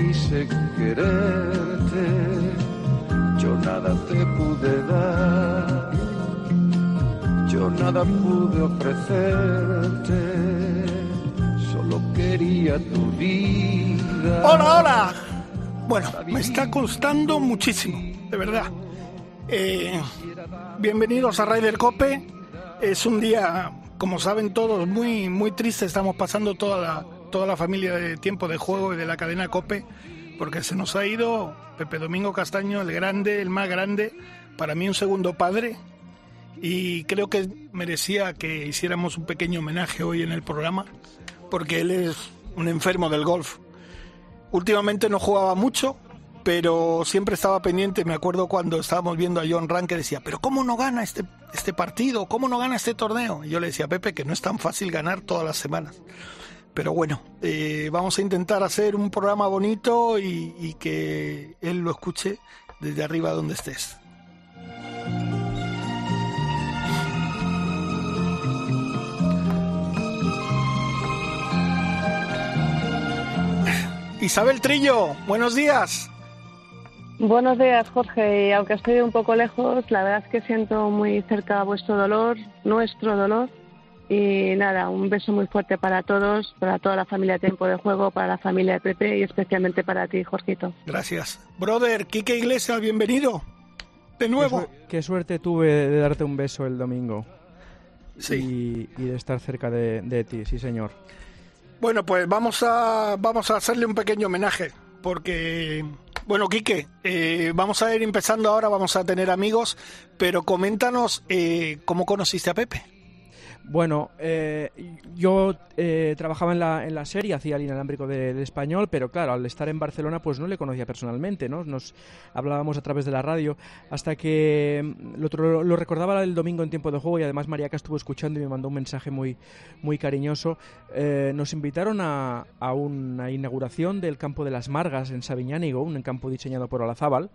quise quererte, yo nada te pude dar, yo nada pude ofrecerte, solo quería tu vida. Hola, hola. Bueno, me está costando muchísimo, de verdad. Eh, bienvenidos a Raider Cope. Es un día, como saben todos, muy muy triste. Estamos pasando toda la toda la familia de tiempo de juego y de la cadena Cope, porque se nos ha ido Pepe Domingo Castaño, el grande, el más grande, para mí un segundo padre. Y creo que merecía que hiciéramos un pequeño homenaje hoy en el programa, porque él es un enfermo del golf. Últimamente no jugaba mucho, pero siempre estaba pendiente. Me acuerdo cuando estábamos viendo a John Rank que decía, pero ¿cómo no gana este, este partido? ¿Cómo no gana este torneo? Y yo le decía Pepe que no es tan fácil ganar todas las semanas. Pero bueno, eh, vamos a intentar hacer un programa bonito y, y que él lo escuche desde arriba donde estés. Isabel Trillo, buenos días. Buenos días, Jorge. Y aunque estoy un poco lejos, la verdad es que siento muy cerca vuestro dolor, nuestro dolor. Y nada, un beso muy fuerte para todos, para toda la familia de Tiempo de Juego, para la familia de Pepe y especialmente para ti, Jorgito. Gracias. Brother, Quique Iglesias, bienvenido. De nuevo. Qué, su qué suerte tuve de darte un beso el domingo. Sí. Y, y de estar cerca de, de ti, sí, señor. Bueno, pues vamos a, vamos a hacerle un pequeño homenaje, porque, bueno, Quique, eh, vamos a ir empezando ahora, vamos a tener amigos, pero coméntanos eh, cómo conociste a Pepe. Bueno, eh, yo eh, trabajaba en la, en la serie, hacía el inalámbrico de, de, español, pero claro, al estar en Barcelona pues no le conocía personalmente, ¿no? Nos hablábamos a través de la radio, hasta que lo, lo recordaba el domingo en tiempo de juego y además Mariaca estuvo escuchando y me mandó un mensaje muy, muy cariñoso. Eh, nos invitaron a, a, una inauguración del campo de las Margas en Sabiñánigo, un campo diseñado por Olazábal.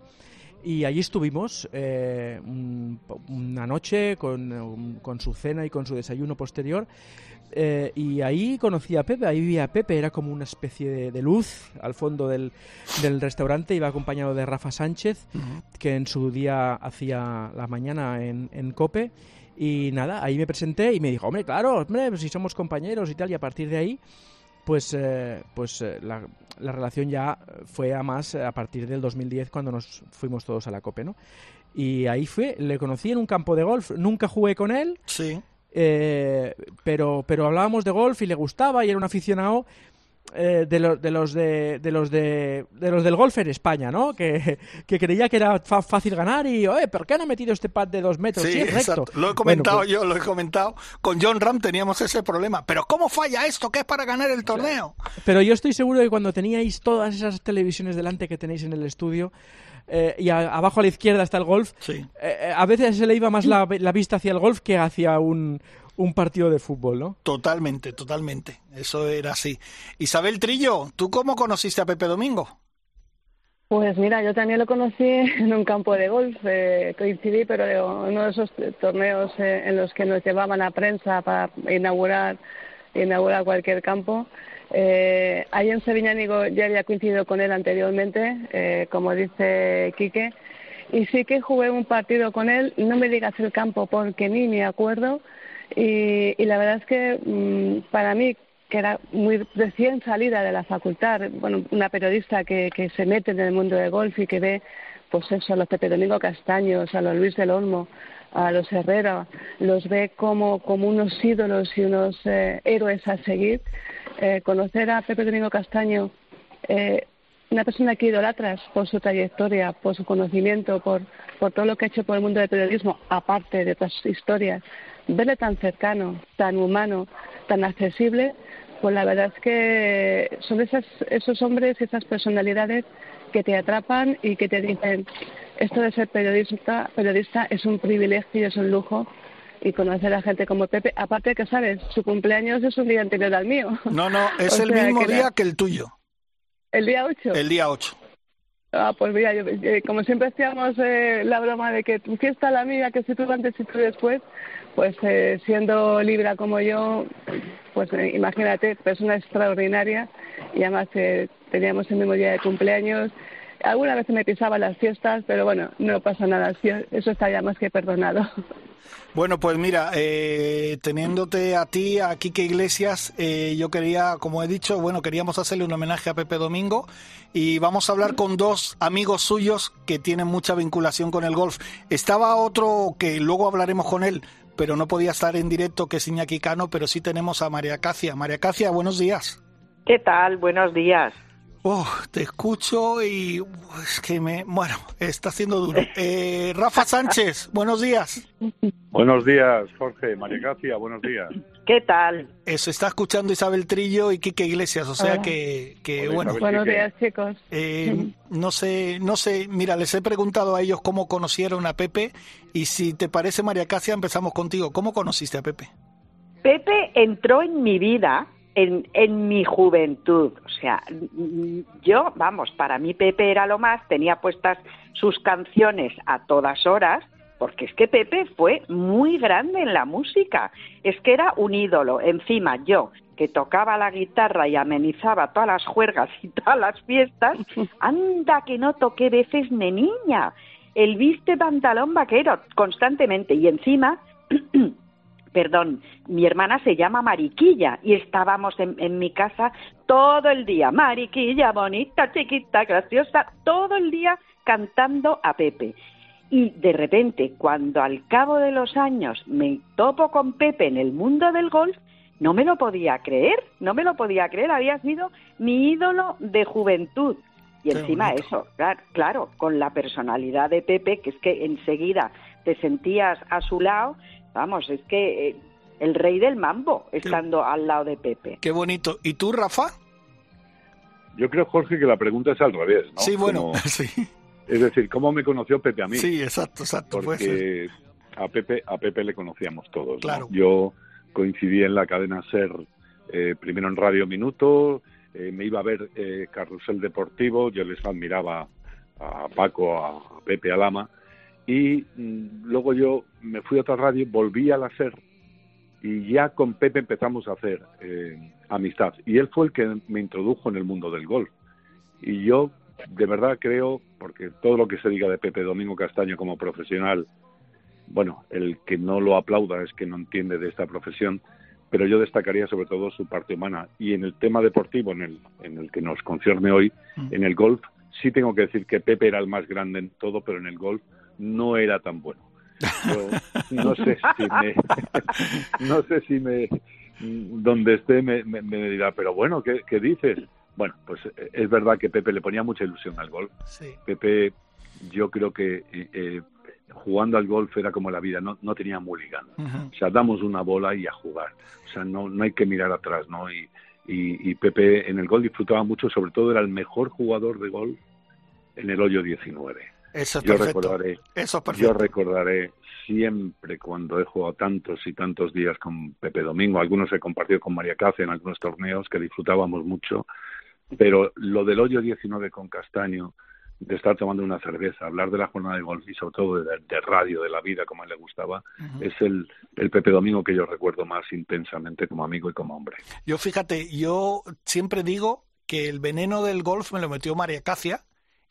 Y allí estuvimos eh, un, una noche con, con, su cena y con su desayuno posterior. Eh, y ahí conocí a Pepe, ahí vi a Pepe, era como una especie de, de luz al fondo del, del, restaurante. Iba acompañado de Rafa Sánchez, uh -huh. que en su día hacía la mañana en, en Cope. Y nada, ahí me presenté y me dijo, hombre, claro, hombre, pues si somos compañeros y tal. Y a partir de ahí pues, eh, pues eh, la, la, relación ya fue a más a partir del 2010 cuando nos fuimos todos a la COPE, ¿no? Y ahí fue, le conocí en un campo de golf, nunca jugué con él, sí. eh, pero, pero hablábamos de golf y le gustaba y era un aficionado eh, de, lo, de, los de, de, los de, de los del golf en España, ¿no? Que, que creía que era fácil ganar y, oye, ¿por qué no ha metido este pad de dos metros? Sí, sí es recto. Lo he comentado bueno, pues... yo, lo he comentado. Con John Ram teníamos ese problema. Pero ¿cómo falla esto? ¿Qué es para ganar el torneo? Pero yo estoy seguro de que cuando teníais todas esas televisiones delante que tenéis en el estudio, eh, y a, abajo a la izquierda está el golf, sí. eh, a veces se le iba más la, la vista hacia el golf que hacia un, un partido de fútbol, ¿no? Totalmente, totalmente. Eso era así. Isabel Trillo, ¿tú cómo conociste a Pepe Domingo? Pues mira, yo también lo conocí en un campo de golf, eh, coincidí, pero en uno de esos torneos eh, en los que nos llevaban a prensa para inaugurar, inaugurar cualquier campo. Eh, ahí en Seviñánigo ya había coincidido con él anteriormente, eh, como dice Quique, y sí que jugué un partido con él, no me digas el campo porque ni me acuerdo, y, y la verdad es que mmm, para mí, que era muy recién salida de la facultad, bueno, una periodista que, que se mete en el mundo del golf y que ve, pues eso, a los Pepe Domingo Castaños, a los Luis del Olmo, a los Herrera, los ve como, como unos ídolos y unos eh, héroes a seguir. Eh, conocer a Pepe Domingo Castaño, eh, una persona que idolatras por su trayectoria, por su conocimiento, por, por todo lo que ha hecho por el mundo del periodismo, aparte de otras historias, verle tan cercano, tan humano, tan accesible, pues la verdad es que son esas, esos hombres y esas personalidades que te atrapan y que te dicen esto de ser periodista, periodista es un privilegio y es un lujo y conocer a gente como Pepe, aparte de que sabes, su cumpleaños es un día anterior al mío. No, no, es el mismo que día era... que el tuyo. ¿El día 8? El día 8. Ah, pues mira, yo, eh, como siempre hacíamos eh, la broma de que tu fiesta la mía, que si tú antes y tú después, pues eh, siendo Libra como yo, pues eh, imagínate, persona extraordinaria y además eh, teníamos el mismo día de cumpleaños. Alguna vez me pisaba las fiestas, pero bueno, no pasa nada, eso está ya más que perdonado. Bueno, pues mira, eh, teniéndote a ti, a Quique Iglesias, eh, yo quería, como he dicho, bueno, queríamos hacerle un homenaje a Pepe Domingo y vamos a hablar con dos amigos suyos que tienen mucha vinculación con el golf. Estaba otro que luego hablaremos con él, pero no podía estar en directo, que es Iñaki Cano, pero sí tenemos a María Cacia. María Cacia, buenos días. ¿Qué tal? Buenos días. Oh, te escucho y es que me, bueno, está siendo duro. Eh, Rafa Sánchez, buenos días. Buenos días, Jorge, María García, buenos días. ¿Qué tal? Eso está escuchando Isabel Trillo y Quique Iglesias, o sea que, que bueno. Buenos días, chicos. Eh, no sé, no sé, mira, les he preguntado a ellos cómo conocieron a Pepe y si te parece, María Cacia, empezamos contigo. ¿Cómo conociste a Pepe? Pepe entró en mi vida en, en mi juventud. O sea, yo, vamos, para mí Pepe era lo más, tenía puestas sus canciones a todas horas, porque es que Pepe fue muy grande en la música, es que era un ídolo. Encima yo, que tocaba la guitarra y amenizaba todas las juergas y todas las fiestas, anda que no toqué veces de niña. El viste pantalón vaquero constantemente y encima perdón, mi hermana se llama Mariquilla y estábamos en, mi casa todo el día, Mariquilla, bonita, chiquita, graciosa, todo el día cantando a Pepe. Y de repente, cuando al cabo de los años me topo con Pepe en el mundo del golf, no me lo podía creer, no me lo podía creer, había sido mi ídolo de juventud. Y encima eso, claro, claro, con la personalidad de Pepe, que es que enseguida te sentías a su lado Vamos, es que eh, el rey del mambo estando al lado de Pepe. Qué bonito. ¿Y tú, Rafa? Yo creo, Jorge, que la pregunta es al revés, ¿no? Sí, bueno, sí. Es decir, ¿cómo me conoció Pepe a mí? Sí, exacto, exacto. Porque a Pepe, a Pepe le conocíamos todos. Claro. Yo coincidí en la cadena SER, eh, primero en Radio Minuto, eh, me iba a ver Carrusel Deportivo, yo les admiraba a Paco, a Pepe Alama, y mm, luego yo me fui a otra radio, volví a la SER y ya con Pepe empezamos a hacer eh, amistad. Y él fue el que me introdujo en el mundo del golf. Y yo de verdad creo, porque todo lo que se diga de Pepe Domingo Castaño como profesional, bueno, el que no lo aplauda es que no entiende de esta profesión, pero yo destacaría sobre todo su parte humana. Y en el tema deportivo, en el, en el que nos concierne hoy, mm. en el golf, sí tengo que decir que Pepe era el más grande en todo, pero en el golf no era tan bueno. no sé si me, no sé si me, donde esté me, dirá, pero bueno, ¿qué, dices? Bueno, pues eh, es verdad que Pepe le ponía mucha ilusión al golf. Pepe, yo creo que eh, eh, jugando al golf era como la vida, no, no tenía mulligan. O sea, damos una bola y a jugar. O sea, no, no hay que mirar atrás, ¿no? Y, y, y Pepe en el golf disfrutaba mucho, sobre todo era el mejor jugador de golf en el hoyo 19 yo Recordaré, Yo recordaré siempre cuando he jugado tantos y tantos días con Pepe Domingo, algunos he compartido con María Cáceres en algunos torneos que disfrutábamos mucho, pero lo del hoyo 19 con Castaño, de estar tomando una cerveza, hablar de la jornada de golf y sobre todo de, radio, de la vida como a él le gustaba, es el, el Pepe Domingo que yo recuerdo más intensamente como amigo y como hombre. Yo fíjate, yo siempre digo que el veneno del golf me lo metió María Cacia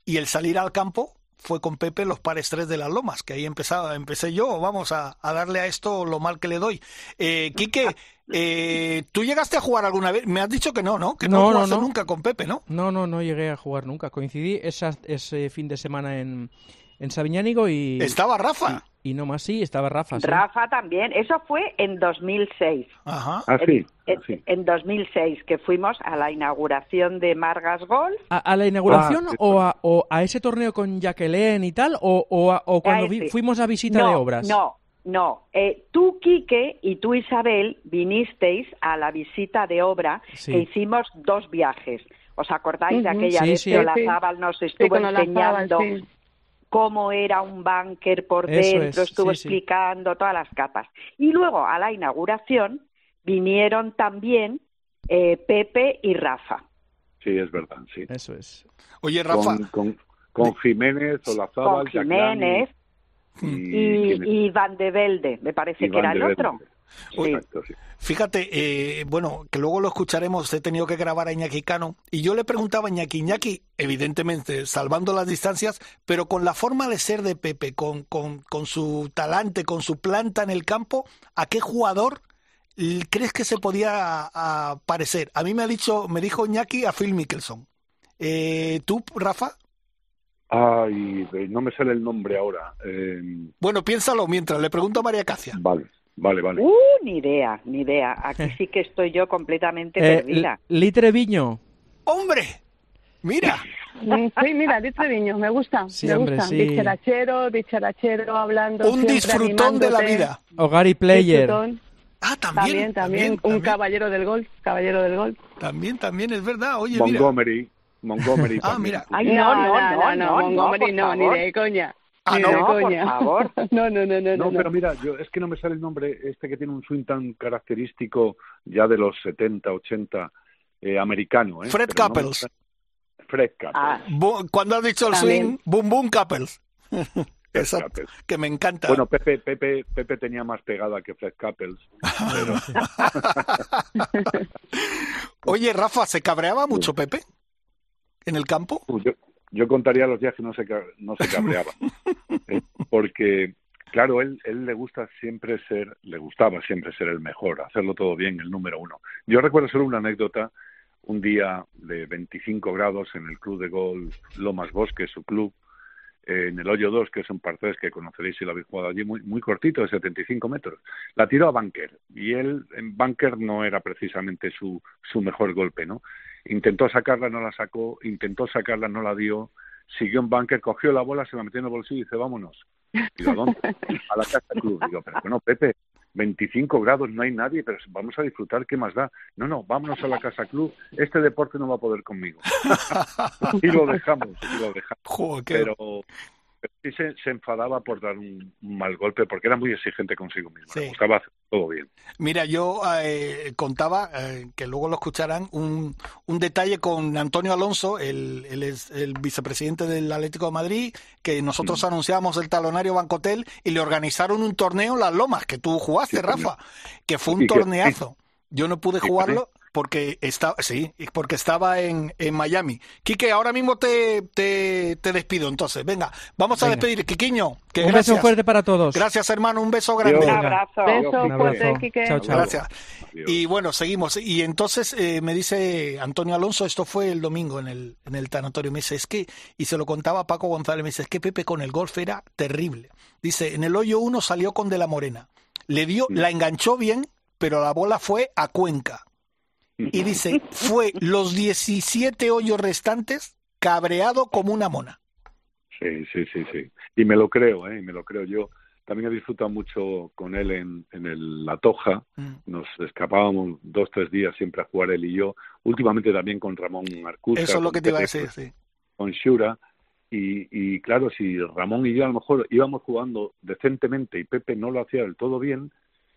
y el salir al campo fue con Pepe los pares tres de las lomas, que ahí empezaba, empecé yo, vamos a, darle a esto lo mal que le doy. Eh, Quique, eh, ¿tú llegaste a jugar alguna vez? Me has dicho que no, ¿no? Que no, no jugaste nunca con Pepe, ¿no? No, no, no llegué a jugar nunca. Coincidí ese fin de semana en, en Sabiñánigo y... Estaba Rafa. Y, no más, sí, estaba Rafa. Rafa también. Eso fue en 2006. Ajá. Ah, sí. En, 2006, que fuimos a la inauguración de Margas Golf. ¿A, la inauguración ah, o, a, o, a, ese torneo con Jacqueline y tal? ¿O, o, cuando fuimos a visita de obras? No, no, eh, tú, Quique, y tú, Isabel, vinisteis a la visita de obra que hicimos dos viajes. ¿Os acordáis de aquella vez que Olazábal nos estuvo enseñando cómo era un búnker por dentro, estuvo explicando todas las capas. Y luego a la inauguración vinieron también eh, Pepe y Rafa. Sí, es verdad, sí. Eso es. Oye, Rafa. Con, con, Jiménez, Olazábal, con Jiménez y, y, Van de Velde, me parece que era el otro. Fíjate, eh, bueno, que luego lo escucharemos, he tenido que grabar a Iñaki Cano, y yo le preguntaba a Iñaki, Iñaki, evidentemente, salvando las distancias, pero con la forma de ser de Pepe, con, con, con su talante, con su planta en el campo, ¿a qué jugador crees que se podía parecer? A mí me ha dicho, me dijo Iñaki a Phil Mickelson. Eh, ¿Tú, Rafa? Ay, no me sale el nombre ahora. Eh... Bueno, piénsalo mientras, le pregunto a María Cacia. Vale. Vale, vale. Uh, ni idea, ni idea. Aquí sí que estoy yo completamente eh, perdida. Litre Viño. ¡Hombre! Mira. Sí, mira, Litre Viño, me gusta. me gusta. Sí. Dicharachero, dicharachero, hablando. Un disfrutón de la vida. Hogar y player. Ah, también. También, un caballero del golf, caballero del golf. También, también, es verdad. Oye, Montgomery. Montgomery. ah, mira. Ay, no, no, no, no, Montgomery no, ni de coña. Ah, no, no por favor. no, no, no, no. No, pero mira, yo, es que no me sale el nombre, este que tiene un swing tan característico ya de los 70, 80, eh, americano. ¿eh? Fred Couples. Fred Couples. Ah. Cuando has dicho el swing, boom, boom, Couples. Exacto, que me encanta. Bueno, Pepe, Pepe, Pepe tenía más pegada que Fred Couples. Oye, Rafa, ¿se cabreaba mucho Pepe en el campo? Yo, yo contaría los días que no se, no se cabreaba. ¿eh? porque, claro, él, él le gusta siempre ser, le gustaba siempre ser el mejor, hacerlo todo bien, el número uno. Yo recuerdo solo una anécdota, un día de 25 grados en el club de golf Lomas Bosque, su club, eh, en el hoyo 2, que es un par 3 que conoceréis si lo habéis jugado allí, muy, muy cortito, de 75 metros. La tiró a Banker y él en Banker no era precisamente su, su mejor golpe, ¿no? Intentó sacarla, no la sacó, intentó sacarla, no la dio, siguió en Banker, cogió la bola, se la metió en el bolsillo y dice, vámonos. Digo, ¿a dónde? A la casa club. Digo, pero bueno, Pepe, 25 grados, no hay nadie, pero vamos a disfrutar, ¿qué más da? No, no, vámonos a la Casa Club, este deporte no va a poder conmigo. y lo dejamos, y lo dejamos. Pero, sí se, enfadaba por dar un, mal golpe, porque era muy exigente consigo mismo. Sí. Le todo bien. Mira, yo eh, contaba, eh, que luego lo escucharán, un, un detalle con Antonio Alonso, el, el, el, vicepresidente del Atlético de Madrid, que nosotros mm. anunciábamos el talonario Bancotel y le organizaron un torneo Las Lomas, que tú jugaste, Rafa, que fue un torneazo. Yo no pude jugarlo porque estaba, sí, porque estaba en, en Miami. Quique, ahora mismo te, te, te despido, entonces. Venga, vamos a despedir. Quiquiño, que un beso fuerte para todos. Gracias, hermano, un beso grande. Un abrazo. Beso fuerte, Quique. Chao, chao. Gracias. Y bueno, seguimos. Y entonces eh, me dice Antonio Alonso, esto fue el domingo en el, en el tanatorio, me dice, es que, y se lo contaba a Paco González, me dice, es que Pepe con el golf era terrible. Dice, en el hoyo uno salió con De la Morena. Le dio, la enganchó bien, pero la bola fue a Cuenca y dice, fue los 17 hoyos restantes cabreado como una mona. Sí, sí, sí, sí. Y me lo creo, ¿eh? me lo creo yo. También he disfrutado mucho con él en, en el, La Toja. Mm. Nos escapábamos dos, tres días siempre a jugar él y yo. Últimamente también con Ramón Marcus. Eso es lo que te iba a decir, sí. Con Shura. Y, y claro, si Ramón y yo a lo mejor íbamos jugando decentemente y Pepe no lo hacía del todo bien,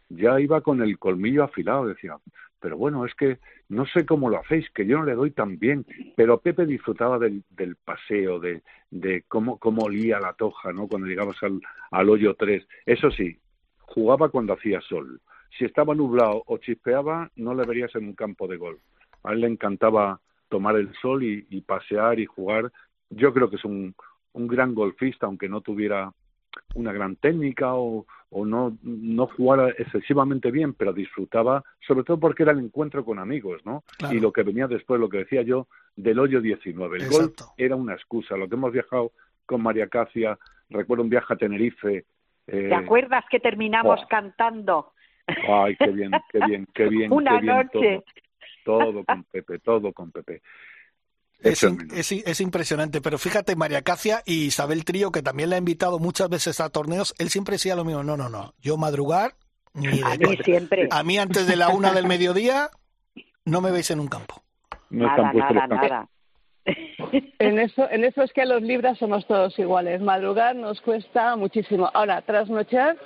ya iba con el colmillo afilado. Decía, pero bueno, es que no sé cómo lo hacéis, que yo no le doy tan bien, pero Pepe disfrutaba del, paseo, de, de cómo, cómo olía la toja, ¿no? Cuando llegabas al, al hoyo 3. Eso sí, jugaba cuando hacía sol. Si estaba nublado o chispeaba, no le verías en un campo de golf. A él le encantaba tomar el sol y, y pasear y jugar. Yo creo que es un, un gran golfista, aunque no tuviera una gran técnica o, o no, no jugara excesivamente bien, pero disfrutaba, sobre todo porque era el encuentro con amigos, ¿no? Y lo que venía después, lo que decía yo, del hoyo 19. El golf era una excusa. Lo que hemos viajado con María Cacia, recuerdo un viaje a Tenerife. Eh, ¿Te acuerdas que terminamos cantando? Ay, qué bien, qué bien, qué bien. una qué bien noche. Todo, todo con Pepe, todo con Pepe. Es, es, impresionante, pero fíjate, María Cacia y Isabel Trío, que también la ha invitado muchas veces a torneos, él siempre decía lo mismo, no, no, no, yo madrugar, ni a mí siempre. A mí antes de la una del mediodía, no me veis en un campo. nada, nada, nada. En eso, en eso es que a los libras somos todos iguales. Madrugar nos cuesta muchísimo. Ahora, trasnochar,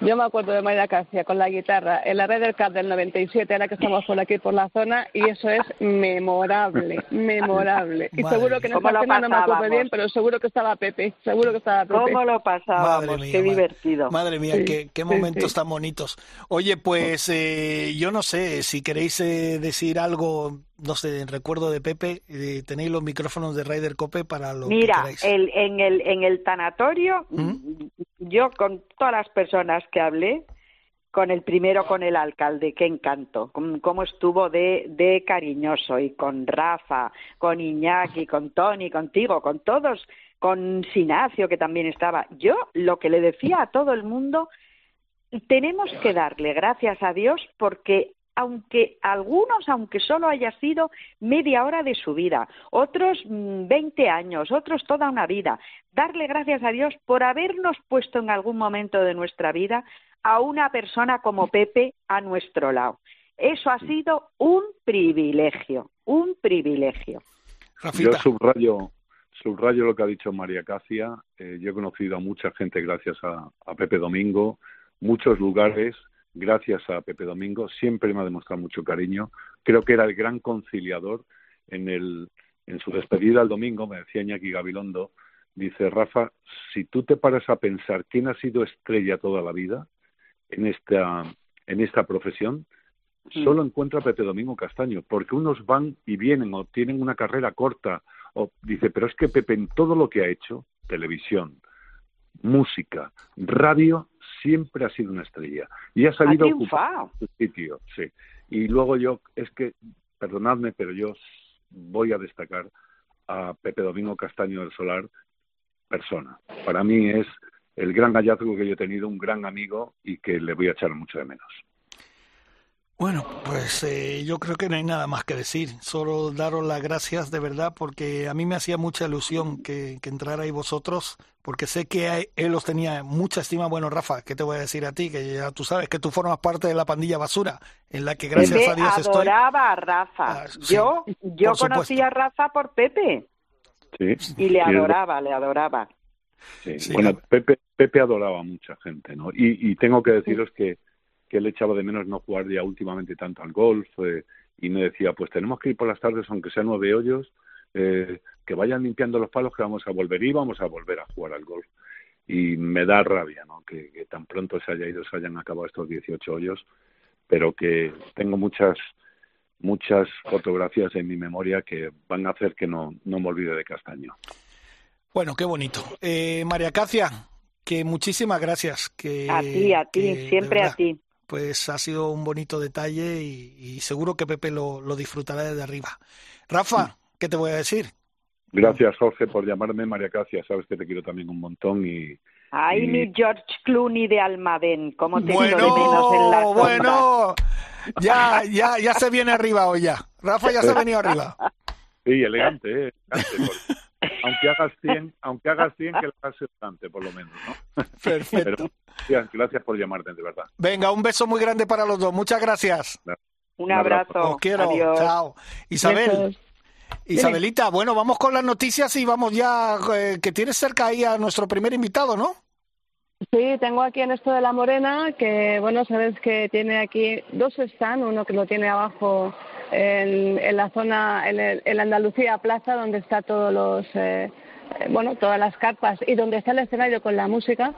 Yo me acuerdo de María Casia con la guitarra en la red del CAP del 97, ahora que estamos por aquí por la zona, y eso es memorable, memorable. Y seguro que en esta cena no me acuerdo bien, pero seguro que estaba Pepe, seguro que estaba Pepe. ¿Cómo lo pasábamos? qué divertido. Madre mía, qué, qué, momentos tan bonitos. Oye, pues eh, yo no sé, si queréis eh, decir algo no sé, en recuerdo de Pepe, eh, tenéis los micrófonos de Raider Cope para lo Mira, que queráis. El, en, el, en el tanatorio, ¿Mm? yo con todas las personas que hablé, con el primero, con el alcalde, qué encanto, cómo estuvo de, de cariñoso, y con Rafa, con Iñaki, con Tony, contigo, con todos, con Sinacio, que también estaba. Yo lo que le decía a todo el mundo, tenemos que darle gracias a Dios porque aunque algunos, aunque solo haya sido media hora de su vida, otros mm, veinte años, otros toda una vida, darle gracias a Dios por habernos puesto en algún momento de nuestra vida a una persona como Pepe a nuestro lado. Eso ha sido un privilegio, un privilegio. Yo subrayo, subrayo lo que ha dicho María Cacia. Eh, yo he conocido a mucha gente gracias a Pepe Domingo, muchos lugares gracias a Pepe Domingo, siempre me ha demostrado mucho cariño. Creo que era el gran conciliador en, el, en su despedida el domingo, me decía Iñaki Gabilondo, dice, Rafa, si tú te paras a pensar quién ha sido estrella toda la vida en esta, en esta profesión, solo encuentra a Pepe Domingo Castaño, porque unos van y vienen o tienen una carrera corta, o dice, pero es que Pepe en todo lo que ha hecho, televisión, música, radio, siempre ha sido una estrella y ha salido a ocupar su sitio, sí. Y luego yo, es que, perdonadme, pero yo voy a destacar a Pepe Domingo Castaño del Solar, persona. Para mí es el gran hallazgo que yo he tenido, un gran amigo y que le voy a echar mucho de menos. Bueno, pues eh, yo creo que no hay nada más que decir, solo daros las gracias de verdad porque a mí me hacía mucha ilusión que, que entrarais vosotros porque sé que él os tenía mucha estima. Bueno, Rafa, ¿qué te voy a decir a ti? Que ya tú sabes que tú formas parte de la pandilla basura en la que gracias a Dios estoy. adoraba a Rafa. Ah, yo yo conocí a Rafa por Pepe. Sí, y le adoraba, le adoraba. Sí, bueno, Pepe, Pepe adoraba a mucha gente, ¿no? Y, y tengo que deciros que que él echaba de menos no jugar ya últimamente tanto al golf eh, y me decía, pues tenemos que ir por las tardes, aunque sean nueve hoyos, eh, que vayan limpiando los palos que vamos a volver y vamos a volver a jugar al golf. Y me da rabia ¿no? que, tan pronto se haya ido, se hayan acabado estos 18 hoyos, pero que tengo muchas muchas fotografías en mi memoria que van a hacer que no, no me olvide de Castaño. Bueno, qué bonito. Eh, María Cacia, que muchísimas gracias. Que, a ti, a ti, siempre a ti pues ha sido un bonito detalle y, seguro que Pepe lo, disfrutará desde arriba. Rafa, ¿qué te voy a decir? Gracias, Jorge, por llamarme María Casia. Sabes que te quiero también un montón y... Ay, mi George Clooney de Almadén, ¿cómo te bueno, de menos en la Bueno, ya, ya, ya se viene arriba hoy ya. Rafa ya se ha venido arriba. Sí, elegante, ¿eh? Aunque hagas 100, aunque hagas 100 que lo hagas elegante, por lo menos, ¿no? Perfecto. Gracias por llamarte, de verdad. Venga, un beso muy grande para los dos. Muchas gracias. Un abrazo. Os quiero. Chao. Isabel. Isabelita, bueno, vamos con las noticias y vamos ya, eh, que tienes cerca ahí a nuestro primer invitado, ¿no? Sí, tengo aquí en esto de la Morena, que bueno, sabes que tiene aquí dos están, uno que lo tiene abajo en, la zona, en, el, en la Andalucía Plaza, donde está todos los... Eh, eh, bueno, todas las carpas y donde está el escenario con la música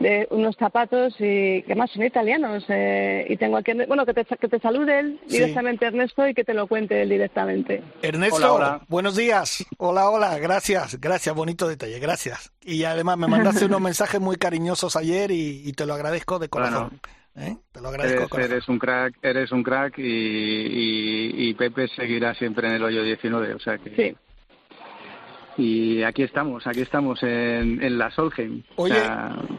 de unos zapatos y que más son italianos. Eh, y tengo aquí, bueno, que te, que te salude él directamente Ernesto y que te lo cuente él directamente. Ernesto, buenos días. Hola, hola, gracias, gracias, bonito detalle, gracias. Y además me mandaste unos mensajes muy cariñosos ayer y, te lo agradezco de corazón. ¿Eh? Te lo agradezco. Eres, un crack, eres un crack y, y, Pepe seguirá siempre en el hoyo 19, o sea que... Sí y aquí estamos, aquí estamos en, en la Solheim. Oye,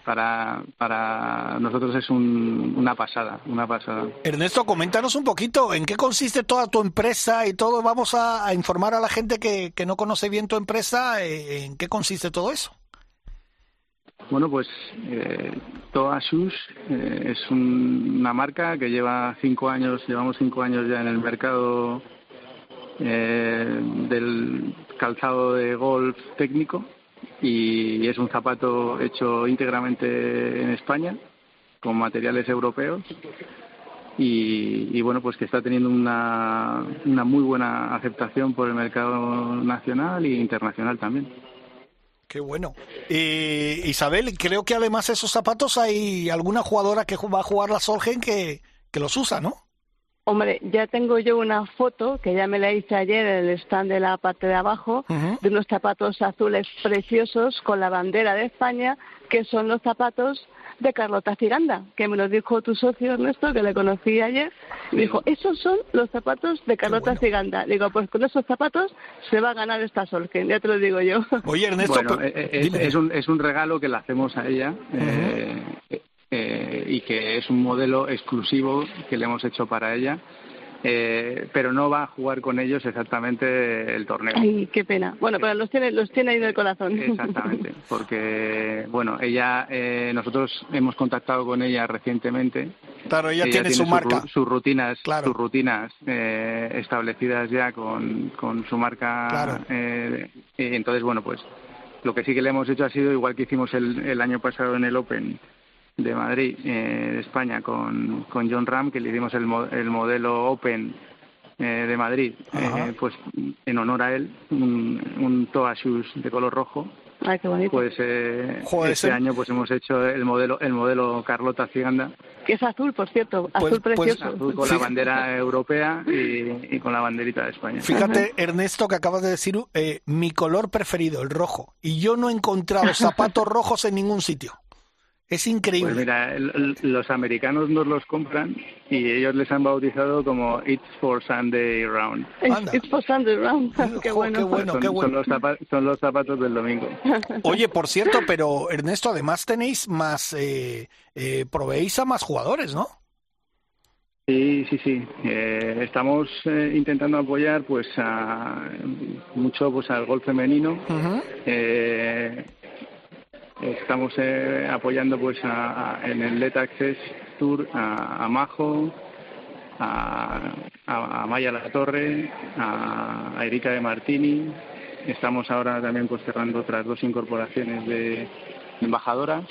para, para nosotros es una pasada, una pasada. Ernesto, coméntanos un poquito en qué consiste toda tu empresa y todo. Vamos a, informar a la gente que, que, no conoce bien tu empresa, eh, en qué consiste todo eso. Bueno, pues eh, Toa eh, es una marca que lleva cinco años, llevamos cinco años ya en el mercado eh, del calzado de golf técnico y es un zapato hecho íntegramente en España con materiales europeos y, bueno, pues que está teniendo una, una muy buena aceptación por el mercado nacional e internacional también. Qué bueno. Isabel, creo que además esos zapatos hay alguna jugadora que va a jugar la Solgen que, que los usa, ¿no? Hombre, ya tengo yo una foto que ya me la hice ayer en el stand de la parte de abajo de unos zapatos azules preciosos con la bandera de España, que son los zapatos de Carlota Ciganda, que me lo dijo tu socio Ernesto, que le conocí ayer. Me dijo, esos son los zapatos de Carlota Ciganda. Digo, pues con esos zapatos se va a ganar esta Solken, ya te lo digo yo. Oye, Ernesto, eh, eh, es, un, es un regalo que le hacemos a ella. Eh, y que es un modelo exclusivo que le hemos hecho para ella eh, pero no va a jugar con ellos exactamente el torneo. Ay, qué pena. Bueno, pero los tiene, los tiene ahí en el corazón. Exactamente, porque, bueno, ella, eh, nosotros hemos contactado con ella recientemente. Claro, ella, tiene, su marca. Sus rutinas, sus rutinas eh, establecidas ya con, con su marca. Claro. Eh, y entonces, bueno, pues lo que sí que le hemos hecho ha sido, igual que hicimos el, el año pasado en el Open, de Madrid, eh, de España, con, con John Ram, que le dimos el, el modelo Open eh, de Madrid, eh, pues en honor a él, un, un Toa Shoes de color rojo. Ay, qué bonito. Pues eh, este año pues hemos hecho el modelo el modelo Carlota Ciganda. Que es azul, por cierto, pues, azul pues, precioso. azul con la bandera europea y, y, con la banderita de España. Fíjate, Ernesto, que acabas de decir mi color preferido, el rojo. Y yo no he encontrado zapatos rojos en ningún sitio. Es increíble. Pues mira, los americanos nos los compran y ellos les han bautizado como It's for Sunday Round. It's for Sunday Round. qué bueno. Qué bueno, son, qué bueno. Son, los zapatos, del domingo. Oye, por cierto, pero Ernesto, además tenéis más, eh, eh, proveéis a más jugadores, ¿no? Sí, sí, sí. Eh, estamos eh, intentando apoyar, pues, a, mucho, pues, al golf femenino. eh, Estamos eh, apoyando pues en el Let Access Tour a, Majo, a, Maya La Torre, a, Erika de Martini. Estamos ahora también pues cerrando otras dos incorporaciones de embajadoras.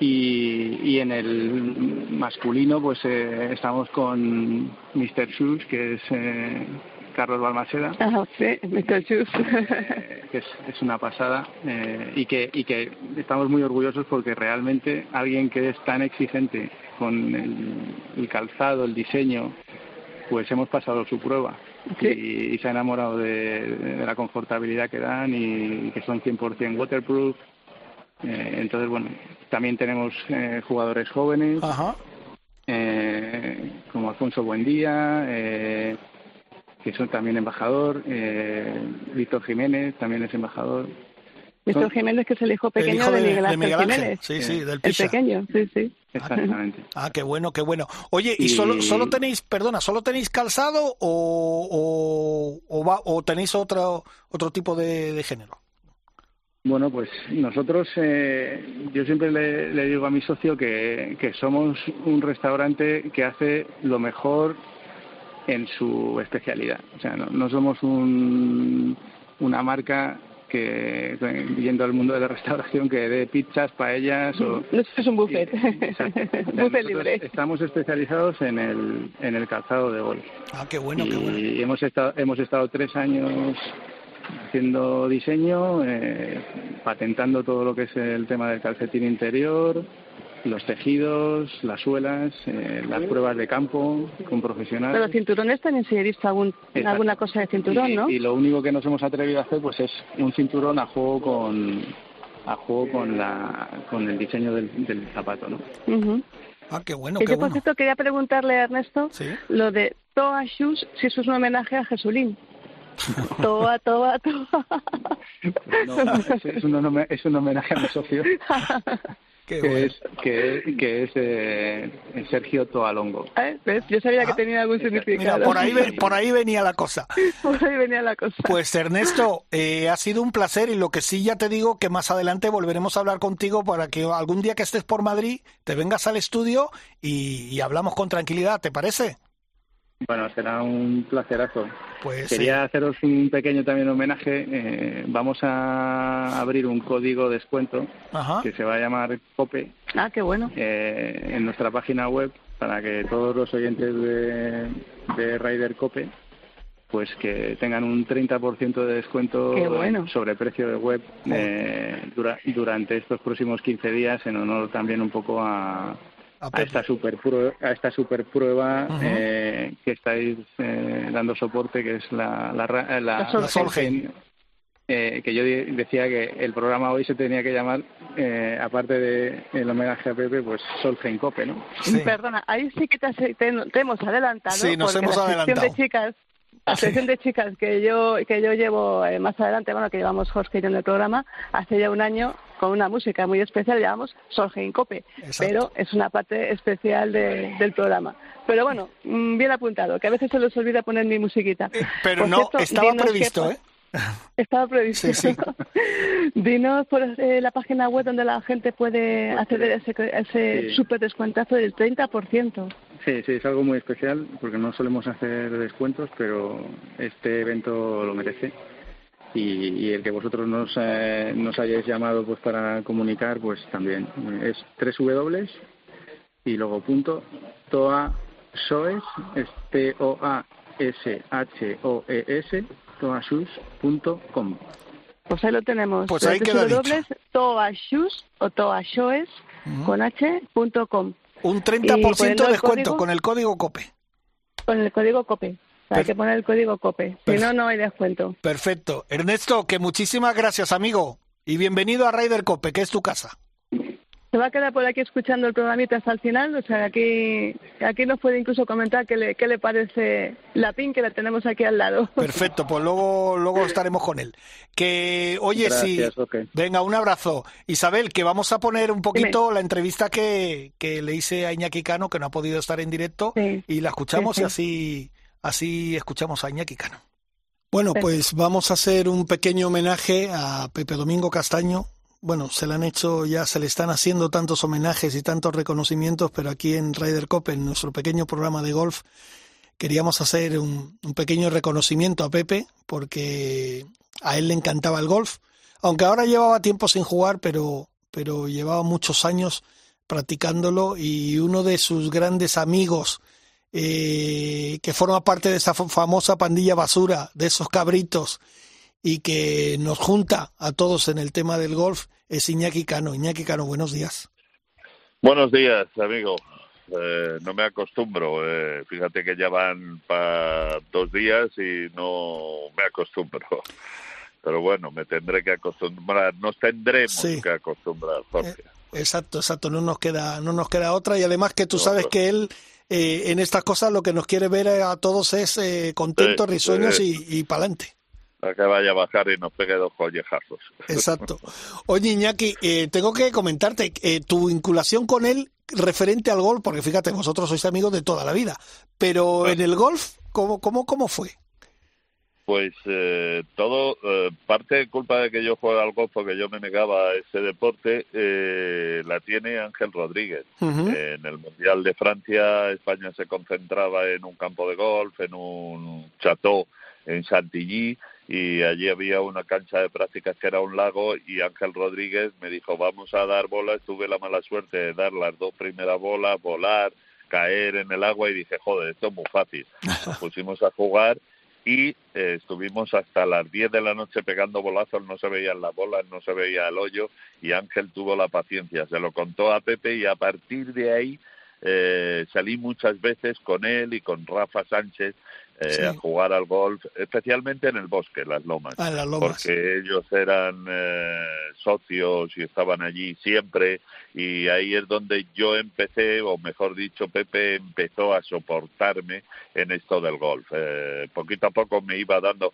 Y, en el masculino pues eh, estamos con Mr. Shoes, que es eh, Carlos Balmaceda. sí, Mr. Shoes. que es, una pasada eh, y, que, y que estamos muy orgullosos porque realmente alguien que es tan exigente con el, calzado, el diseño, pues hemos pasado su prueba. Y, se ha enamorado de, la confortabilidad que dan y, que son 100% waterproof. Eh, entonces, bueno, también tenemos eh, jugadores jóvenes, como Alfonso Buendía, eh, que son también embajador, eh, Víctor Jiménez también es embajador. Víctor Jiménez, que es el hijo pequeño de, Miguel Ángel, Jiménez. Sí, sí, del Pisa. El pequeño, sí, sí. Exactamente. Ah, qué bueno, qué bueno. Oye, ¿y, solo, solo tenéis, perdona, solo tenéis calzado o, o, va, o tenéis otro, otro tipo de, género? Bueno, pues nosotros, eh, yo siempre le, le, digo a mi socio que, que somos un restaurante que hace lo mejor en su especialidad. O sea, no, somos un, una marca que, yendo al mundo de la restauración, que dé pizzas, paellas o... es un buffet, buffet libre. Estamos especializados en el, en el calzado de golf. Ah, qué bueno, qué bueno. Y hemos estado, hemos estado tres años haciendo diseño, eh, patentando todo lo que es el tema del calcetín interior, los tejidos, las suelas, eh, las pruebas de campo con profesionales. Pero cinturones también se he visto algún, alguna cosa de cinturón, ¿no? Y lo único que nos hemos atrevido a hacer pues es un cinturón a juego con a juego con la con el diseño del, zapato, ¿no? Ah, qué bueno, qué yo, por cierto, quería preguntarle a Ernesto lo de Toa Shoes, si eso es un homenaje a Jesulín. toa, toa, toa. No, es, un, es un homenaje a mi socio. que, es, que, que es eh, Sergio Toalongo. ¿Eh? Yo sabía que ah, tenía algún significado. por, ahí, por ahí venía la cosa. por ahí venía la cosa. Pues Ernesto, eh, ha sido un placer y lo que sí ya te digo que más adelante volveremos a hablar contigo para que algún día que estés por Madrid te vengas al estudio y, y hablamos con tranquilidad, ¿te parece? Bueno, será un placerazo. Pues, Quería haceros un pequeño también homenaje. Eh, vamos a abrir un código descuento que se va a llamar COPE. Ah, qué bueno. Eh, en nuestra página web para que todos los oyentes de, de Rider COPE pues que tengan un 30% de descuento sobre precio de web eh, durante estos próximos 15 días en honor también un poco a, a, esta super prueba, a esta super prueba eh, que estáis eh, dando soporte que es la la, la, que yo decía que el programa hoy se tenía que llamar aparte de el homenaje a Pepe pues Solheim Cope no perdona ahí sí que te, hemos adelantado sí nos hemos adelantado de chicas la sección de chicas que yo que yo llevo eh, más adelante, bueno, que llevamos Jorge y yo en el programa, hace ya un año con una música muy especial, llamamos Solheim Cope, pero es una parte especial del programa. Pero bueno, mm, bien apuntado, que a veces se les olvida poner mi musiquita. Eh, pero no, estaba previsto, ¿eh? Estaba previsto. Sí, Dinos por eh, la página web donde la gente puede acceder a ese, ese súper descuentazo del 30%. Sí, sí, es algo muy especial porque no solemos hacer descuentos, pero este evento lo merece. Y, el que vosotros nos, eh, nos hayáis llamado pues para comunicar, pues también es tres W y luego punto toa soes, es T O A S H O E S toashus.com. Pues ahí lo tenemos. Pues ahí queda toashus o toashoes con h.com. Un 30% de descuento con el código COPE. Con el código COPE. Hay que poner el código COPE. Si no, no hay descuento. Perfecto. Ernesto, que muchísimas gracias, amigo. Y bienvenido a Raider COPE, que es tu casa se va a quedar por aquí escuchando el programita hasta el final, o sea, aquí, aquí nos puede incluso comentar qué le, qué le parece la PIN que la tenemos aquí al lado. Perfecto, pues luego, luego estaremos con él. Que, oye, sí, venga, un abrazo. Isabel, que vamos a poner un poquito la entrevista que, que le hice a Iñaki Cano, que no ha podido estar en directo, y la escuchamos y así, así escuchamos a Iñaki Cano. Bueno, pues vamos a hacer un pequeño homenaje a Pepe Domingo Castaño, bueno, se le han hecho, ya se le están haciendo tantos homenajes y tantos reconocimientos, pero aquí en Ryder Cup, en nuestro pequeño programa de golf, queríamos hacer un, pequeño reconocimiento a Pepe, porque a él le encantaba el golf, aunque ahora llevaba tiempo sin jugar, pero, pero llevaba muchos años practicándolo y uno de sus grandes amigos, eh, que forma parte de esa famosa pandilla basura, de esos cabritos, y que nos junta a todos en el tema del golf es Iñaki Cano. Iñaki Cano, buenos días. Buenos días, amigo. Eh, no me acostumbro. Eh, fíjate que ya van para dos días y no me acostumbro. Pero bueno, me tendré que acostumbrar. Nos tendremos que acostumbrar, Jorge. Eh, exacto, exacto. No nos queda, no nos queda otra. Y además que tú sabes que él en estas cosas lo que nos quiere ver a todos es contentos, risueños y, y para adelante que vaya a bajar y nos pegue dos collejazos. Exacto. Oye, Iñaki, eh, tengo que comentarte eh, tu vinculación con él referente al golf, porque fíjate, vosotros sois amigos de toda la vida, pero en el golf, ¿cómo, cómo, cómo fue? Pues eh, todo, parte de culpa de que yo juegue al golf, porque yo me negaba a ese deporte, la tiene Ángel Rodríguez. En el Mundial de Francia, España se concentraba en un campo de golf, en un chateau en Chantilly, y allí había una cancha de prácticas que era un lago y Ángel Rodríguez me dijo vamos a dar bolas, tuve la mala suerte de dar las dos primeras bolas, volar, caer en el agua y dije joder, esto es muy fácil. Nos pusimos a jugar y eh, estuvimos hasta las 10 de la noche pegando bolazos, no se veían las bolas, no se veía el hoyo y Ángel tuvo la paciencia, se lo contó a Pepe y a partir de ahí eh, salí muchas veces con él y con Rafa Sánchez eh, a jugar al golf, especialmente en el bosque, las lomas, ah, porque ellos eran eh, socios y estaban allí siempre y ahí es donde yo empecé, o mejor dicho, Pepe empezó a soportarme en esto del golf. Eh, poquito a poco me iba dando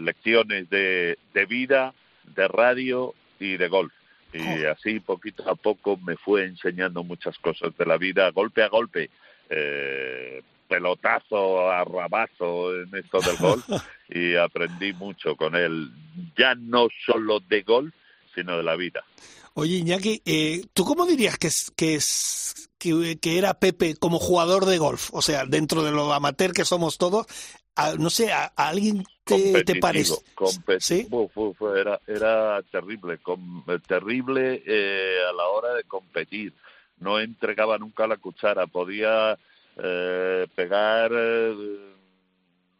lecciones de, de vida, de radio y de golf. Y así poquito a poco me fue enseñando muchas cosas de la vida, golpe a golpe. Eh, pelotazo a rabazo en esto del golf y aprendí mucho con él, ya no solo de golf, sino de la vida. Oye, Iñaki, eh, ¿tú cómo dirías que, es, que, es, que, era Pepe como jugador de golf? O sea, dentro de lo amateur que somos todos, no sé, a, alguien te, te parece. ¿Sí? era, era terrible, terrible eh, a la hora de competir. No entregaba nunca la cuchara, podía eh, pegar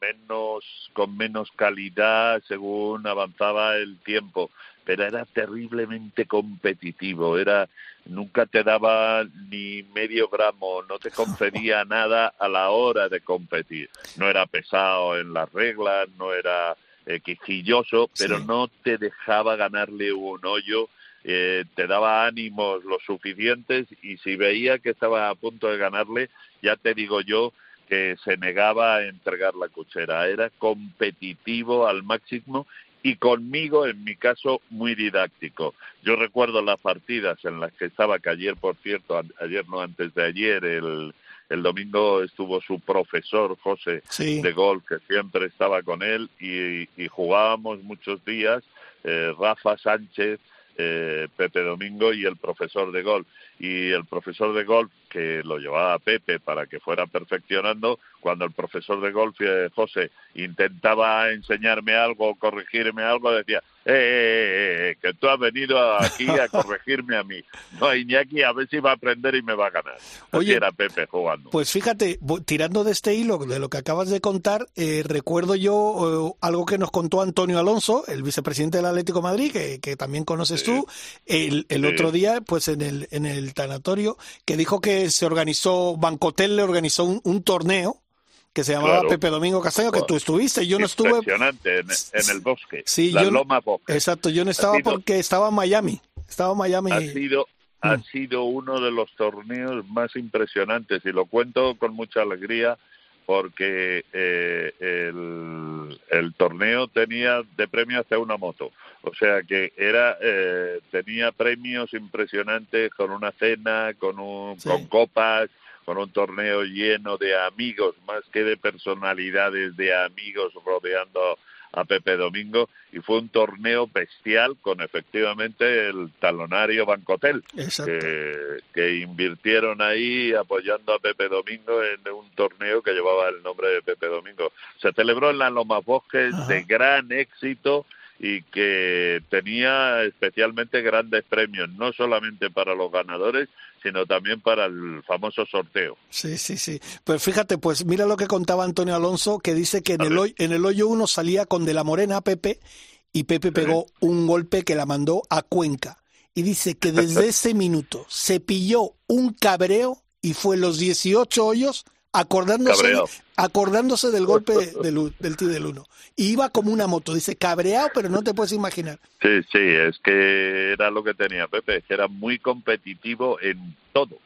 menos con menos calidad según avanzaba el tiempo pero era terriblemente competitivo, era nunca te daba ni medio gramo, no te concedía nada a la hora de competir. No era pesado en las reglas, no era eh, quijilloso, pero no te dejaba ganarle un hoyo, eh, te daba ánimos lo suficientes y si veía que estaba a punto de ganarle, ya te digo yo que se negaba a entregar la cuchera. Era competitivo al máximo y conmigo, en mi caso, muy didáctico. Yo recuerdo las partidas en las que estaba, que ayer, por cierto, ayer no antes de ayer, el, el domingo estuvo su profesor, José, de golf, que siempre estaba con él, y, y jugábamos muchos días, eh, Rafa Sánchez, eh, Pepe Domingo y el profesor de golf. Y el profesor de golf, que lo llevaba a Pepe para que fuera perfeccionando, cuando el profesor de golf, eh, José, intentaba enseñarme algo, corregirme algo, decía, eh, eh, eh, que tú has venido aquí a corregirme a mí. No, Iñaki, a ver si va a aprender y me va a ganar. Oye, era Pepe jugando. Pues fíjate, tirando de este hilo, de lo que acabas de contar, recuerdo yo algo que nos contó Antonio Alonso, el vicepresidente del Atlético Madrid, que, que también conoces tú, el, el otro día, pues en el, en el tanatorio, que dijo que se organizó, Bancotel le organizó un torneo que se llamaba Pepe Domingo Castaño, que tú estuviste, yo no estuve... Impresionante, en, el bosque, sí, la yo, Loma Exacto, yo no estaba porque estaba en Miami, estaba en Miami. Ha sido, ha mm. sido uno de los torneos más impresionantes y lo cuento con mucha alegría porque eh, el, el, torneo tenía de premio hasta una moto. O sea que era eh, tenía premios impresionantes con una cena, con, un, con copas, con un torneo lleno de amigos, más que de personalidades, de amigos rodeando a Pepe Domingo. Y fue un torneo bestial con efectivamente el talonario Bancotel que, que, invirtieron ahí apoyando a Pepe Domingo en un torneo que llevaba el nombre de Pepe Domingo. Se celebró en la Loma Bosques de gran éxito y que tenía especialmente grandes premios, no solamente para los ganadores, sino también para el famoso sorteo. Sí, sí, sí. Pues fíjate, pues mira lo que contaba Antonio Alonso, que dice que en el, hoyo, en el hoyo uno salía con De la Morena a Pepe y Pepe pegó un golpe que la mandó a Cuenca. Y dice que desde ese minuto se pilló un cabreo y fue los 18 hoyos acordándose, acordándose del golpe del, del T del 1. Y iba como una moto, dice cabreado, pero no te puedes imaginar. Sí, sí, es que era lo que tenía Pepe, que era muy competitivo en todo,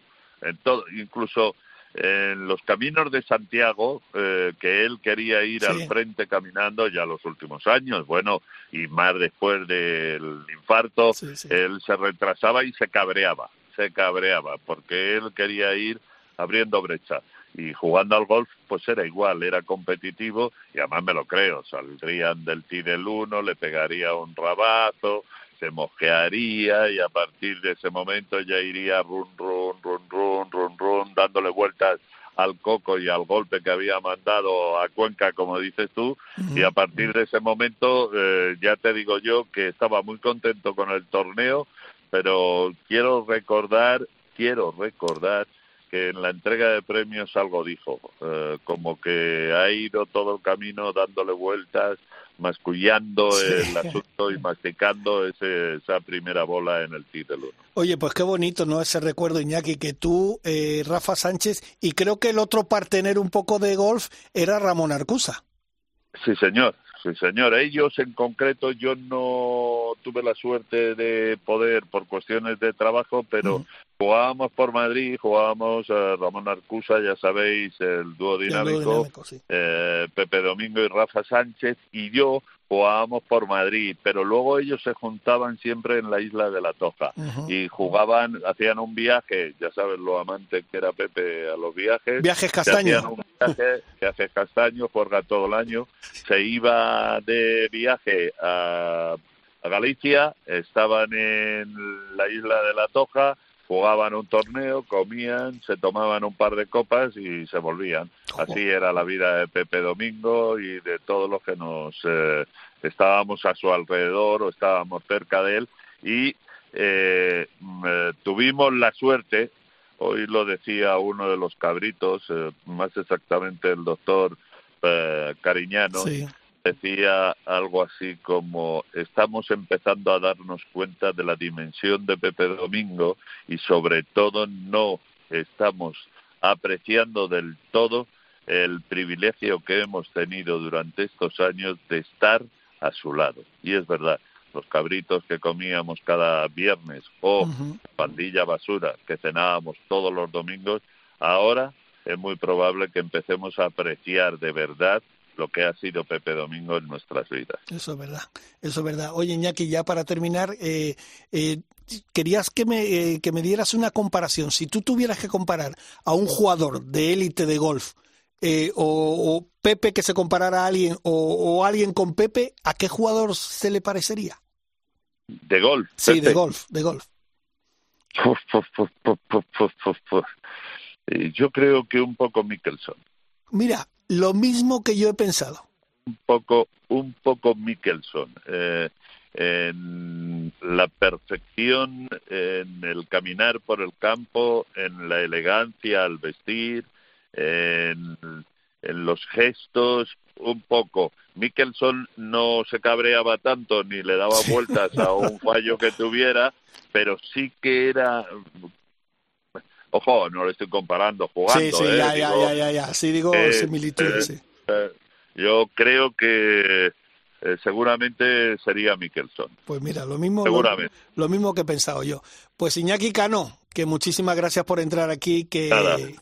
en todo, incluso en los caminos de Santiago, eh, que él quería ir al frente caminando ya los últimos años, bueno, y más después del infarto, él se retrasaba y se cabreaba, se cabreaba, porque él quería ir abriendo brechas y jugando al golf pues era igual, era competitivo y además me lo creo, saldrían del tee del uno, le pegaría un rabazo, se mosquearía y a partir de ese momento ya iría run, run, run, run, run, run, dándole vueltas al coco y al golpe que había mandado a Cuenca, como dices tú, y a partir de ese momento eh, ya te digo yo que estaba muy contento con el torneo, pero quiero recordar, quiero recordar que en la entrega de premios algo dijo, eh, como que ha ido todo el camino dándole vueltas, mascullando el asunto y masticando ese, esa primera bola en el título. Oye, pues qué bonito, ¿no? Ese recuerdo, Iñaki, que tú, eh, Rafa Sánchez, y creo que el otro partener un poco de golf era Ramón Arcusa. Sí, señor, sí, señor. Ellos en concreto, yo no tuve la suerte de poder por cuestiones de trabajo, pero Jugábamos por Madrid, jugábamos a Ramón Arcusa, ya sabéis, el dúo dinámico, eh, Pepe Domingo y Rafa Sánchez, y yo jugábamos por Madrid, pero luego ellos se juntaban siempre en la isla de la Toja y jugaban, hacían un viaje, ya sabes lo amante que era Pepe a los viajes. Viajes castaños. un viaje, viajes castaños, juega todo el año, se iba de viaje a a Galicia, estaban en la isla de La Toja, jugaban un torneo, comían, se tomaban un par de copas y se volvían. Así era la vida de Pepe Domingo y de todos los que nos eh, estábamos a su alrededor o estábamos cerca de él. Y eh, tuvimos la suerte, hoy lo decía uno de los cabritos, eh, más exactamente el doctor Cariñano, decía algo así como estamos empezando a darnos cuenta de la dimensión de Pepe Domingo y sobre todo no estamos apreciando del todo el privilegio que hemos tenido durante estos años de estar a su lado. Y es verdad, los cabritos que comíamos cada viernes o pandilla basura que cenábamos todos los domingos, ahora es muy probable que empecemos a apreciar de verdad lo que ha sido Pepe Domingo en nuestras vidas. Eso es verdad, eso es verdad. Oye, Iñaki, ya para terminar, eh, eh, querías que me, eh, que me dieras una comparación. Si tú tuvieras que comparar a un jugador de élite de golf, o, Pepe que se comparara a alguien, o, alguien con Pepe, ¿a qué jugador se le parecería? De golf. Sí, de golf, de golf. Yo creo que un poco Mickelson. Mira, lo mismo que yo he pensado. Un poco, un poco Mickelson. Eh, en la perfección, en el caminar por el campo, en la elegancia al vestir, en, en los gestos, un poco. Mickelson no se cabreaba tanto ni le daba vueltas a un fallo que tuviera, pero sí que era Ojo, no lo estoy comparando jugando. Sí, sí, ¿eh? ya, ya, ya, ya, Sí, digo eh, similitudes, eh, sí. yo creo que seguramente sería Mickelson. Pues mira, lo mismo, lo, mismo que he pensado yo. Pues Iñaki Cano, que muchísimas gracias por entrar aquí, que,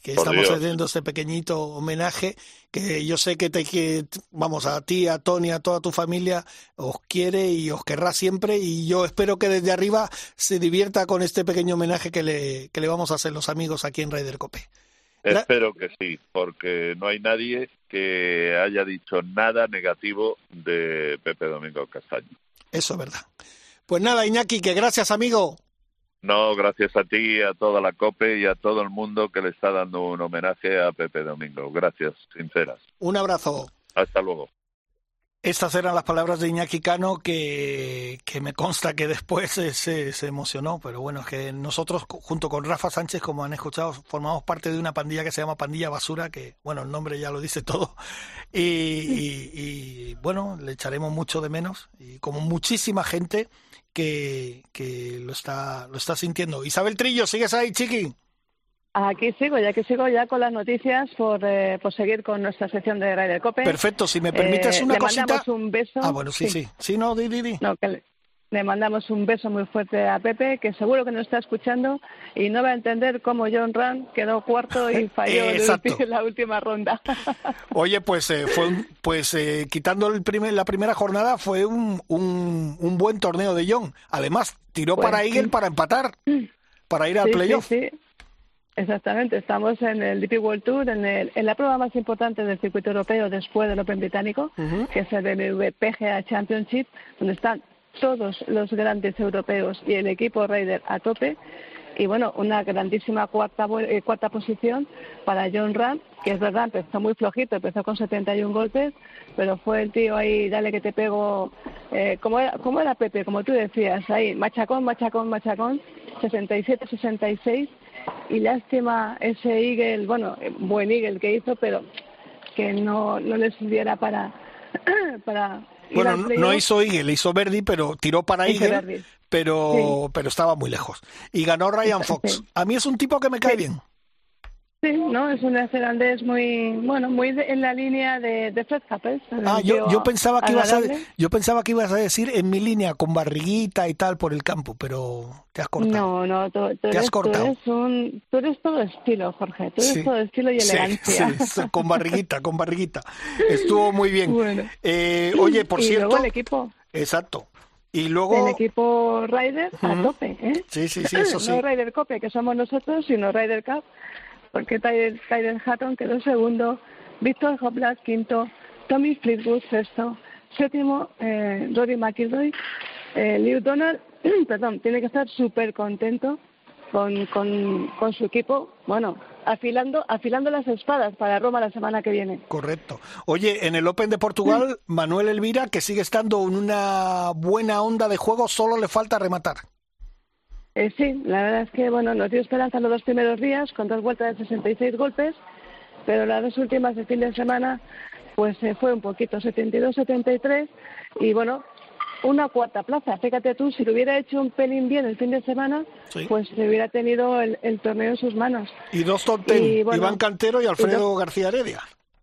estamos haciendo este pequeñito homenaje, que yo sé que te que, vamos a ti, a Tony, a toda tu familia, os quiere y os querrá siempre y yo espero que desde arriba se divierta con este pequeño homenaje que le, que le vamos a hacer los amigos aquí en Raider Cope. Espero que sí, porque no hay nadie que haya dicho nada negativo de Pepe Domingo Castaño. Eso es verdad. Pues nada, Iñaki, que gracias, amigo. No, gracias a ti, a toda la COPE y a todo el mundo que le está dando un homenaje a Pepe Domingo. Gracias, sinceras. Un abrazo. Hasta luego. Estas eran las palabras de Iñaki Cano que, que me consta que después se, se, emocionó, pero bueno, es que nosotros junto con Rafa Sánchez, como han escuchado, formamos parte de una pandilla que se llama Pandilla Basura, que bueno, el nombre ya lo dice todo, y, y, bueno, le echaremos mucho de menos, y como muchísima gente que, que lo, está, lo está sintiendo. Isabel Trillo, ¿sigues ahí, chiqui? Aquí sigo, ya que sigo ya con las noticias por, eh, por seguir con nuestra sección de Radio Cope. Perfecto, si me permites eh, una le cosita. mandamos un beso. Ah, bueno, sí, sí. Sí, no, di, di, di. No, que le mandamos un beso muy fuerte a Pepe, que seguro que nos está escuchando y no va a entender cómo John Rand quedó cuarto y falló en la última ronda. Oye, pues eh, fue pues eh, quitando el primer, la primera jornada fue un, un, buen torneo de John. Además, tiró pues para Eagle para empatar, para ir al playoff. Sí, sí. Exactamente, estamos en el DP World Tour, en, el, en la prueba más importante del circuito europeo después del Open británico, que es el PGA Championship, donde están todos los grandes europeos y el equipo Raider a tope. Y bueno, una grandísima cuarta, eh, cuarta posición para John Ram, que es verdad, empezó muy flojito, empezó con 71 golpes, pero fue el tío ahí, dale que te pego, eh, como, era, como era Pepe, como tú decías, ahí, machacón, machacón, machacón, 67-66, y lástima ese Eagle, bueno, eh, buen Eagle que hizo, pero que no, no le sirviera para, para bueno, no, hizo Eagle, hizo Verdi, pero tiró para Eagle, pero, pero estaba muy lejos. Y ganó Ryan Fox. A mí es un tipo que me cae bien. Sí, no, es un neozelandés muy, bueno, muy en la línea de, de Fred Ah, yo, yo pensaba que ibas a, yo pensaba que ibas a decir en mi línea con barriguita y tal por el campo, pero te has cortado. No, no, tú, tú, eres, un, tú eres todo estilo, Jorge, tú eres todo estilo y elegancia. Sí, con barriguita, con barriguita. Estuvo muy bien. Eh, oye, por y cierto. Luego el equipo. Exacto. Y luego... El equipo Ryder a tope, ¿eh? Sí, sí, sí, eso sí. No Ryder Cope, que somos nosotros, sino Ryder Cup porque Tyler, Tyler Hatton quedó segundo, Víctor Hoplat quinto, Tommy Fleetwood sexto, séptimo eh, Rory McIlroy, eh, Liu Donald, perdón, tiene que estar súper contento con, con, con su equipo. Bueno, afilando, afilando las espadas para Roma la semana que viene. Correcto. Oye, en el Open de Portugal, Manuel Elvira, que sigue estando en una buena onda de juego, solo le falta rematar. Eh, sí, la verdad es que bueno, nos dio esperanza los dos primeros días con dos vueltas de 66 golpes, pero las dos últimas de fin de semana pues se fue un poquito, 72-73 y bueno, una cuarta plaza. Fíjate tú, si lo hubiera hecho un pelín bien el fin de semana, pues se hubiera tenido el, torneo en sus manos. Y dos top ten, Iván Cantero y Alfredo García Heredia.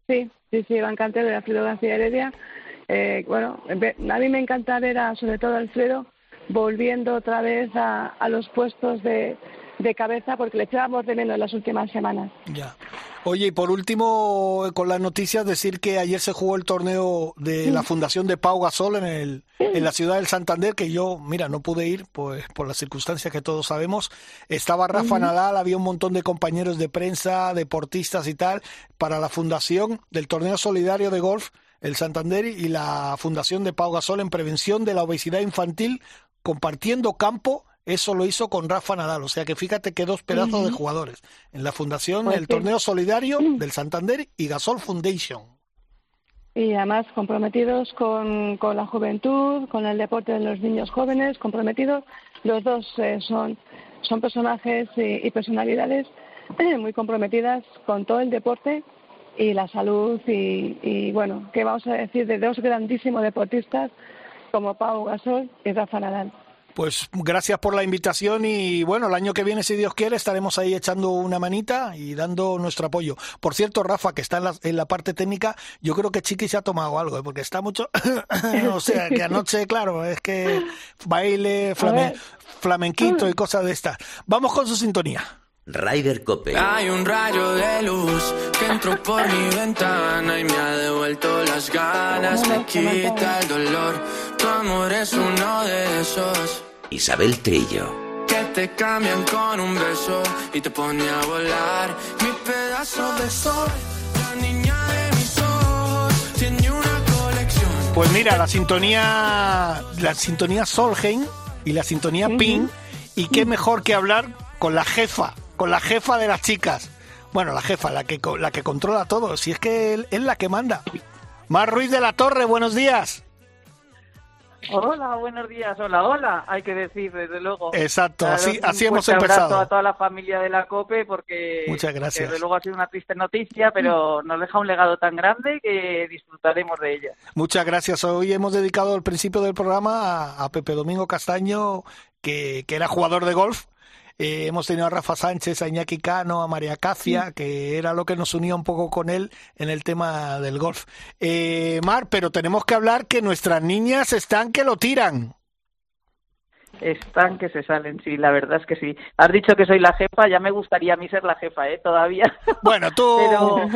Sí, sí, sí, Iván Cantero y Alfredo García Heredia. Eh, bueno, a mí me encanta ver a, sobre todo Alfredo, volviendo otra vez a, los puestos de, de cabeza porque le echábamos de menos en las últimas semanas. Ya. Oye, y por último, con las noticias, decir que ayer se jugó el torneo de la Fundación de Pau Gasol en, el, en la ciudad del Santander, que yo, mira, no pude ir pues por las circunstancias que todos sabemos. Estaba Rafa Nadal, había un montón de compañeros de prensa, deportistas y tal, para la fundación del torneo solidario de golf el Santander y la Fundación de Pau Gasol en prevención de la obesidad infantil, compartiendo campo eso lo hizo con Rafa Nadal. O sea que fíjate que dos pedazos de jugadores en la fundación, pues el torneo solidario del Santander y Gasol Foundation. Y además comprometidos con, con la juventud, con el deporte de los niños jóvenes, comprometidos. Los dos eh, son, son personajes y, personalidades eh, muy comprometidas con todo el deporte y la salud y, y, bueno, ¿qué vamos a decir de dos grandísimos deportistas como Pau Gasol y Rafa Nadal? Pues gracias por la invitación y bueno, el año que viene, si Dios quiere, estaremos ahí echando una manita y dando nuestro apoyo. Por cierto, Rafa, que está en la, parte técnica, yo creo que Chiqui se ha tomado algo, ¿eh? porque está mucho... o sea, que anoche, claro, es que baile, flamenquito y cosas de estas. Vamos con su sintonía. Ryder Cope. Hay un rayo de luz que entró por mi ventana y me ha devuelto las ganas, me quita el dolor. Tu amor es uno de esos. Isabel Trillo. Que te cambian con un beso y te pone a volar. Mi pedazo de sol, la niña de mis ojos, tiene una colección. Pues mira, la sintonía, la sintonía Solheim y la sintonía Pin. Y qué mejor que hablar con la jefa con la jefa de las chicas. Bueno, la jefa, la que, la que controla todo, si es que es la que manda. Mar Ruiz de la Torre, buenos días. Hola, buenos días, hola, hola, hay que decir, desde luego. Exacto, así, así hemos empezado. a toda la familia de la COPE porque, Muchas gracias. desde luego ha sido una triste noticia, pero nos deja un legado tan grande que disfrutaremos de ella. Muchas gracias. Hoy hemos dedicado el principio del programa a, Pepe Domingo Castaño, que, que era jugador de golf eh, hemos tenido a Rafa Sánchez, a Iñaki Cano, a María Cacia, que era lo que nos unía un poco con él en el tema del golf. Eh, Mar, pero tenemos que hablar que nuestras niñas están que lo tiran. Están que se salen, sí, la verdad es que sí. Has dicho que soy la jefa, ya me gustaría a mí ser la jefa, ¿eh? Todavía. Bueno, tú,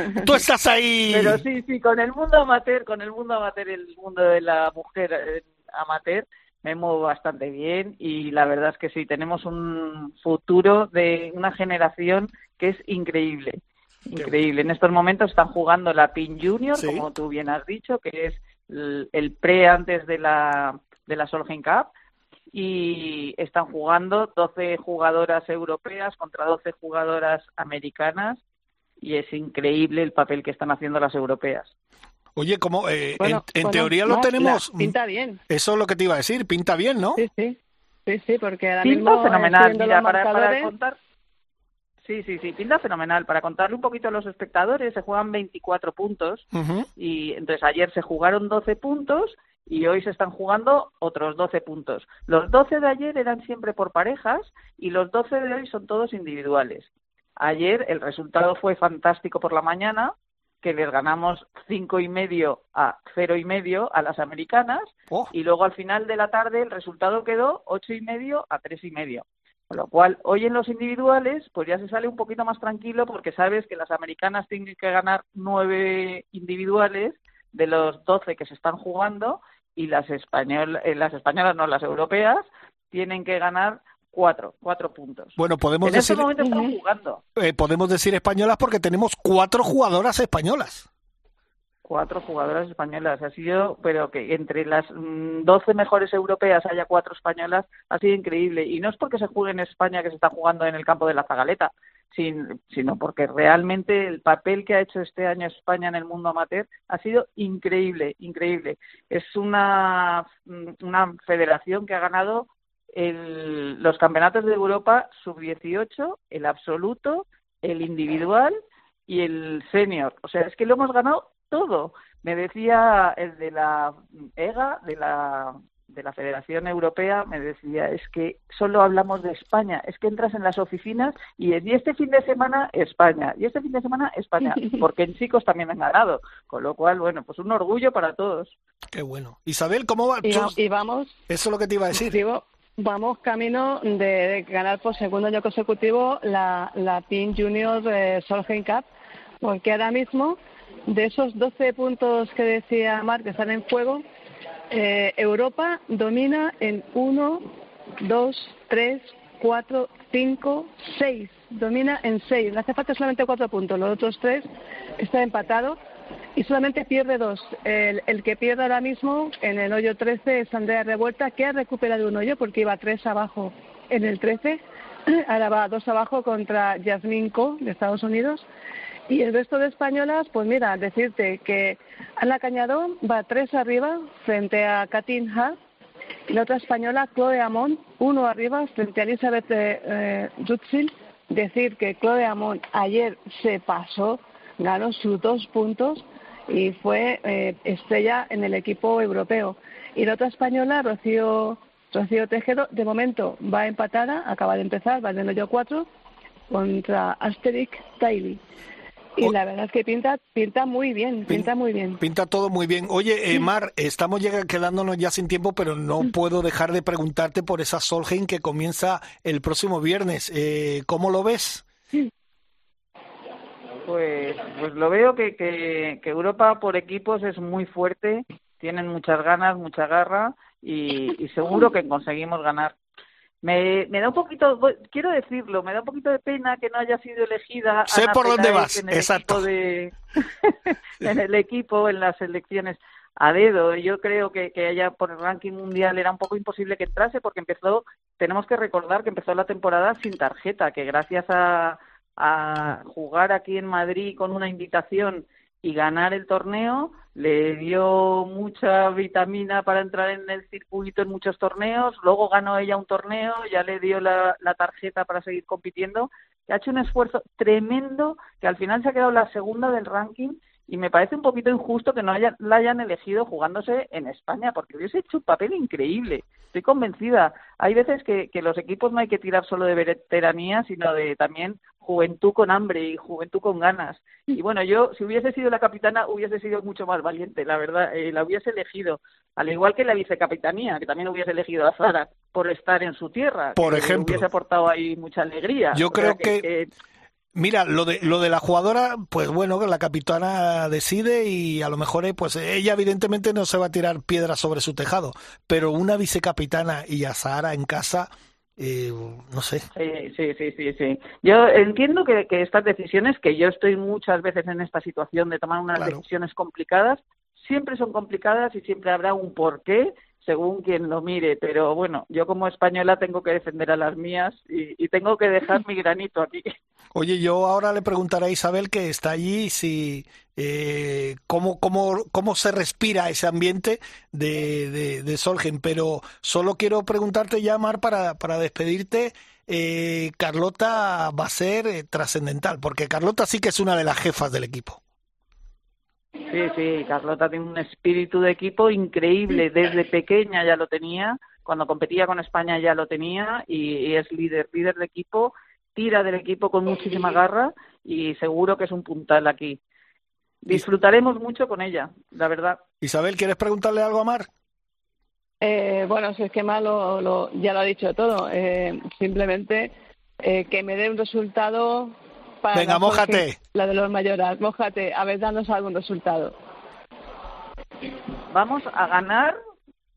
tú estás ahí. Pero sí, sí, con el mundo amateur, con el mundo amateur, el mundo de la mujer eh, amateur, me muevo bastante bien y la verdad es que sí, tenemos un futuro de una generación que es increíble. Increíble. En estos momentos están jugando la PIN Junior, como tú bien has dicho, que es el, pre antes de la, de la Solheim Cup. Y están jugando 12 jugadoras europeas contra 12 jugadoras americanas. Y es increíble el papel que están haciendo las europeas. Oye, como eh, en, teoría lo tenemos. pinta bien. Eso es lo que te iba a decir, pinta bien, ¿no? Sí, sí. Sí, sí, porque ahora pinta mismo. fenomenal. Mira, para, contar. Sí, sí, sí, pinta fenomenal. Para contarle un poquito a los espectadores, se juegan 24 puntos. Y entonces ayer se jugaron 12 puntos y hoy se están jugando otros 12 puntos. Los 12 de ayer eran siempre por parejas y los 12 de hoy son todos individuales. Ayer el resultado fue fantástico por la mañana, que les ganamos cinco y medio a cero y medio a las americanas oh. y luego al final de la tarde el resultado quedó ocho y medio a tres y medio. Con lo cual, hoy en los individuales, pues ya se sale un poquito más tranquilo porque sabes que las americanas tienen que ganar nueve individuales de los doce que se están jugando y las, español, eh, las españolas, no las europeas, tienen que ganar cuatro, cuatro puntos. Bueno, podemos en decir. Este momento están jugando. Eh, podemos decir españolas porque tenemos cuatro jugadoras españolas. cuatro jugadoras españolas. Ha sido, pero que entre las mm, doce mejores europeas haya cuatro españolas, ha sido increíble. Y no es porque se juegue en España que se está jugando en el campo de la Zagaleta, sino porque realmente el papel que ha hecho este año España en el mundo amateur ha sido increíble, increíble. Es una, mm, una federación que ha ganado el, los campeonatos de Europa sub-18, el absoluto, el individual y el senior. O sea, es que lo hemos ganado todo. Me decía el de la EGA, de la de la Federación Europea me decía, es que solo hablamos de España, es que entras en las oficinas y, este fin de semana España, y este fin de semana España, porque en chicos también han ganado, con lo cual, bueno, pues un orgullo para todos. Qué bueno. Isabel, ¿cómo va? Y, vamos... Eso es lo que te iba a decir. Vamos camino de, ganar por segundo año consecutivo la, la Team Junior eh, Solheim Cup, porque ahora mismo de esos 12 puntos que decía Marc que están en juego, eh, Europa domina en 1, 2, 3, 4, 5, 6. Domina en 6. Le hace falta solamente 4 puntos. Los otros 3 están empatados y solamente pierde 2. El, el, que pierde ahora mismo en el hoyo 13 es Andrea Revuelta, que ha recuperado un hoyo porque iba 3 abajo en el 13. Ahora va 2 abajo contra Jasmine Co de Estados Unidos y el resto de españolas, pues mira, decirte que Ana Cañadón va tres arriba frente a Katin Hart y la otra española, Chloe Amon, uno arriba frente a Elizabeth eh, Decir que Chloe Amon ayer se pasó, ganó sus dos puntos y fue eh, estrella en el equipo europeo. Y la otra española, Rocío, Rocío Tejedo, de momento va empatada, acaba de empezar, va en el hoyo 4 contra Asterix Taili. Y la verdad es que pinta, pinta muy bien, pinta muy bien. Pinta todo muy bien. Oye, eh, Mar, estamos quedándonos ya sin tiempo, pero no puedo dejar de preguntarte por esa Solheim que comienza el próximo viernes. Eh, ¿Cómo lo ves? Pues, pues lo veo que, que, que Europa por equipos es muy fuerte, tienen muchas ganas, mucha garra y, y seguro que conseguimos ganar. Me, me, da un poquito, quiero decirlo, me da un poquito de pena que no haya sido elegida. Sé por dónde vas, en el exacto. De, en el equipo, en las elecciones a dedo. Yo creo que, que ella por el ranking mundial era un poco imposible que entrase porque empezó, tenemos que recordar que empezó la temporada sin tarjeta, que gracias a, a jugar aquí en Madrid con una invitación y ganar el torneo le dio mucha vitamina para entrar en el circuito en muchos torneos, luego ganó ella un torneo, ya le dio la, la tarjeta para seguir compitiendo, ha hecho un esfuerzo tremendo que al final se ha quedado la segunda del ranking y me parece un poquito injusto que no haya, la hayan elegido jugándose en España, porque hubiese hecho un papel increíble. Estoy convencida. Hay veces que, que los equipos no hay que tirar solo de veteranía, sino de también juventud con hambre y juventud con ganas. Y bueno, yo, si hubiese sido la capitana, hubiese sido mucho más valiente, la verdad. Eh, la hubiese elegido, al igual que la vicecapitanía, que también hubiese elegido a Zara por estar en su tierra. Por que ejemplo. Hubiese aportado ahí mucha alegría. Yo creo que Mira, lo de, lo de la jugadora, pues bueno, que la capitana decide y a lo mejor eh, pues ella evidentemente no se va a tirar piedras sobre su tejado, pero una vicecapitana y a Sahara en casa, eh, no sé. Sí, sí, sí, sí, sí. Yo entiendo que, que, estas decisiones, que yo estoy muchas veces en esta situación de tomar unas decisiones complicadas, siempre son complicadas y siempre habrá un porqué según quien lo mire, pero bueno, yo como española tengo que defender a las mías y, tengo que dejar mi granito aquí. Oye, yo ahora le preguntaré a Isabel que está allí si eh, cómo, cómo, cómo se respira ese ambiente de, de, Solgen, pero solo quiero preguntarte ya, Mar, para, para despedirte. Eh, Carlota va a ser eh, trascendental, porque Carlota sí que es una de las jefas del equipo. Sí, sí, Carlota tiene un espíritu de equipo increíble. Desde pequeña ya lo tenía, cuando competía con España ya lo tenía y, es líder, líder de equipo, tira del equipo con muchísima garra y seguro que es un puntal aquí. Disfrutaremos mucho con ella, la verdad. Isabel, ¿quieres preguntarle algo a Mar? Eh, bueno, si es que Mar lo, ya lo ha dicho todo. Eh, simplemente eh, que me dé un resultado Venga, mójate. La de los mayores, mójate. A ver, danos algún resultado. Vamos a ganar.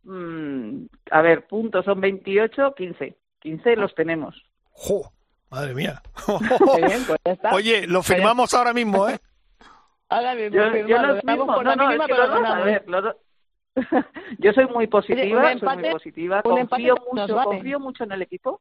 Mmm, a ver, puntos son 28, 15. 15 los tenemos. ¡Jo! Madre mía. Pues Oye, lo firmamos ahora mismo, ¿eh? Ahora mismo, yo, yo los mismos, no, no, es que los a ver, los yo soy muy positiva, soy muy positiva, confío mucho, confío mucho en el equipo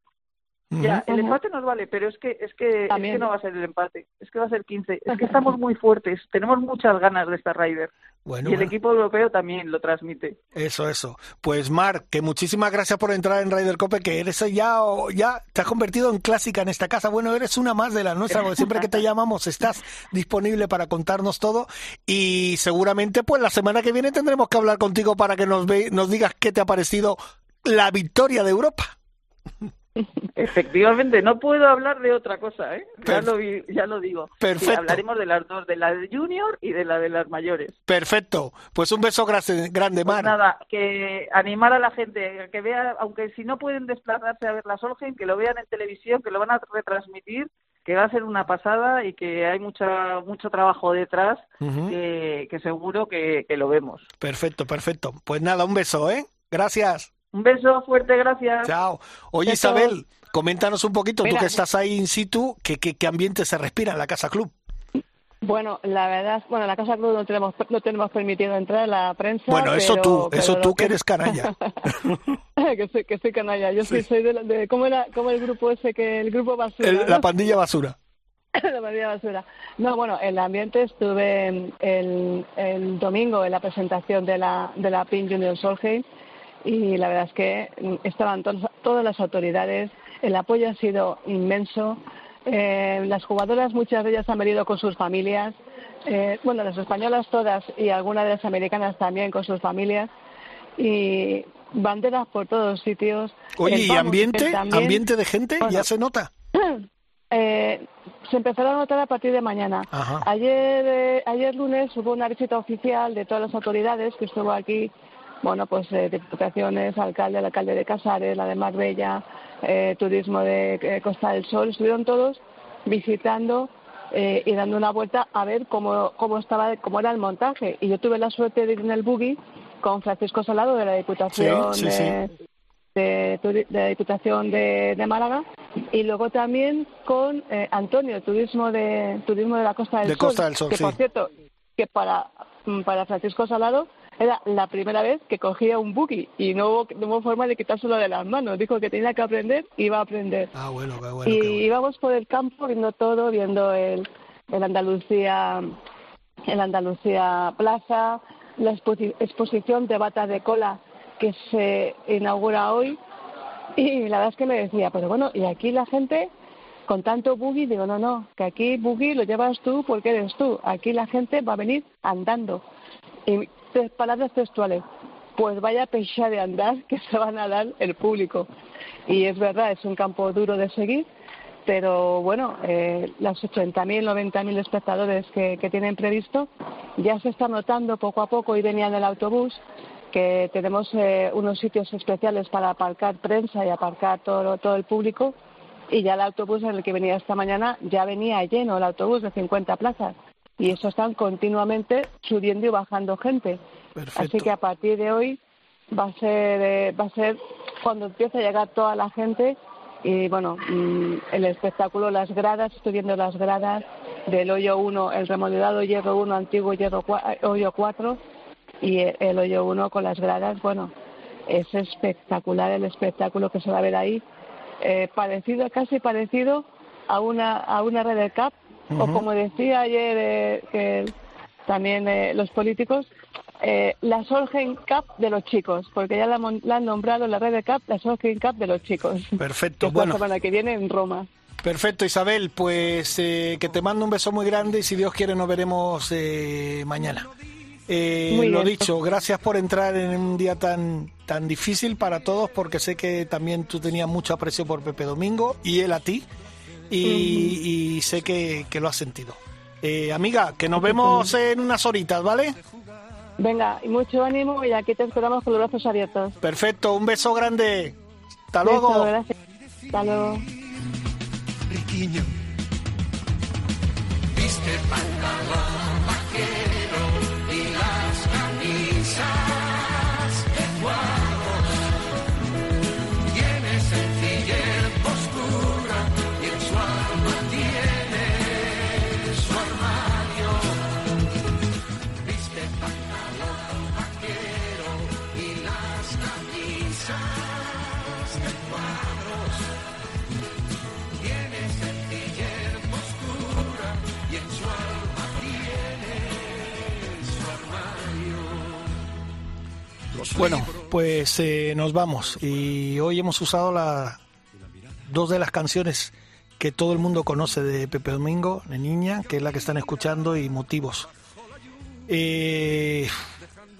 ya, el empate nos vale, pero es que es que, es que no va a ser el empate, es que va a ser 15. Es que estamos muy fuertes, tenemos muchas ganas de esta Ryder. y el equipo europeo también lo transmite. Eso, eso. Pues Marc, que muchísimas gracias por entrar en Ryder Cope, que eres ya, ya te has convertido en clásica en esta casa. Bueno, eres una más de la nuestra, porque siempre que te llamamos estás disponible para contarnos todo y seguramente pues la semana que viene tendremos que hablar contigo para que nos, ve, nos digas qué te ha parecido la victoria de Europa. Efectivamente, no puedo hablar de otra cosa, ¿eh? Ya lo, ya lo digo. Perfecto. hablaremos de las dos, de la de Junior y de la de las mayores. Perfecto. Pues un beso grande, grande pues nada, que animar a la gente, que vea, aunque si no pueden desplazarse a ver la Solheim, que lo vean en televisión, que lo van a retransmitir, que va a ser una pasada y que hay mucha, mucho trabajo detrás, que, seguro que, que lo vemos. Perfecto, perfecto. Pues nada, un beso, ¿eh? Gracias. Un beso fuerte, gracias. Chao. Oye, Isabel, coméntanos un poquito, tú que estás ahí in situ, ¿qué, qué, ambiente se respira en la Casa Club? Bueno, la verdad, bueno, en la Casa Club no tenemos, no tenemos permitido entrar a la prensa. Bueno, eso tú, eso tú que eres canalla. que, soy, que soy canalla. Yo soy, soy de, de, ¿cómo era cómo el grupo ese que el grupo basura? La pandilla basura. la pandilla basura. No, bueno, el ambiente estuve el, el domingo en la presentación de la de la PIN Junior Solheim y la verdad es que estaban todas las autoridades, el apoyo ha sido inmenso. Eh, las jugadoras, muchas de ellas han venido con sus familias, eh, bueno, las españolas todas y algunas de las americanas también con sus familias, y banderas por todos sitios. Oye, ¿y ambiente, ambiente de gente? ¿Ya se nota? Eh, se empezará a notar a partir de mañana. Ayer, ayer lunes hubo una visita oficial de todas las autoridades que estuvo aquí bueno, pues eh, diputaciones, alcalde, el alcalde de Casares, la de Marbella, eh, turismo de eh, Costa del Sol, estuvieron todos visitando eh, y dando una vuelta a ver cómo, cómo estaba, cómo era el montaje. Y yo tuve la suerte de ir en el buggy con Francisco Salado de la Diputación De, la Diputación de, Málaga y luego también con Antonio, turismo de turismo de la Costa del Sol, que por cierto que para para Francisco Salado era la primera vez que cogía un buggy y no hubo, no hubo forma de quitárselo de las manos. Dijo que tenía que aprender y iba a aprender. Ah, bueno, qué bueno. Y íbamos por el campo viendo todo, viendo el, el Andalucía, el Andalucía Plaza, la exposición de batas de cola que se inaugura hoy. Y la verdad es que me decía, pero bueno, y aquí la gente con tanto buggy, digo, no, no, que aquí buggy lo llevas tú porque eres tú. Aquí la gente va a venir andando. Y palabras textuales, pues vaya pecha de andar que se van a dar el público. Y es verdad, es un campo duro de seguir, pero bueno, eh, las 80.000, 90.000 espectadores que, tienen previsto ya se está notando poco a poco y venían el autobús que tenemos eh, unos sitios especiales para aparcar prensa y aparcar todo, todo el público. Y ya el autobús en el que venía esta mañana ya venía lleno el autobús de 50 plazas y eso están continuamente subiendo y bajando gente. Así que a partir de hoy va a ser eh, va a ser cuando empiece a llegar toda la gente y bueno mm, el espectáculo las gradas estoy viendo las gradas del hoyo 1 el remodelado hierro 1 antiguo hierro hoyo 4 y el, hoyo 1 con las gradas bueno es espectacular el espectáculo que se va a ver ahí eh, parecido casi parecido a una a una red Cup o como decía ayer eh, que también eh, los políticos, eh, la Solheim Cup de los chicos, porque ya la, han nombrado la Red de Cup la Solheim Cup de los chicos. Perfecto, bueno. La semana que viene en Roma. Perfecto, Isabel, pues que te mando un beso muy grande y si Dios quiere nos veremos mañana. lo dicho, gracias por entrar en un día tan tan difícil para todos porque sé que también tú tenías mucho aprecio por Pepe Domingo y él a ti y, sé que, que, lo has sentido. Eh, amiga, que nos vemos en unas horitas, ¿vale? Venga, y mucho ánimo y aquí te esperamos con los brazos abiertos. Perfecto, un beso grande. Hasta luego. Hasta luego. Bueno, pues eh, nos vamos y hoy hemos usado la, dos de las canciones que todo el mundo conoce de Pepe Domingo, de Niña, que es la que están escuchando, y Motivos. Eh,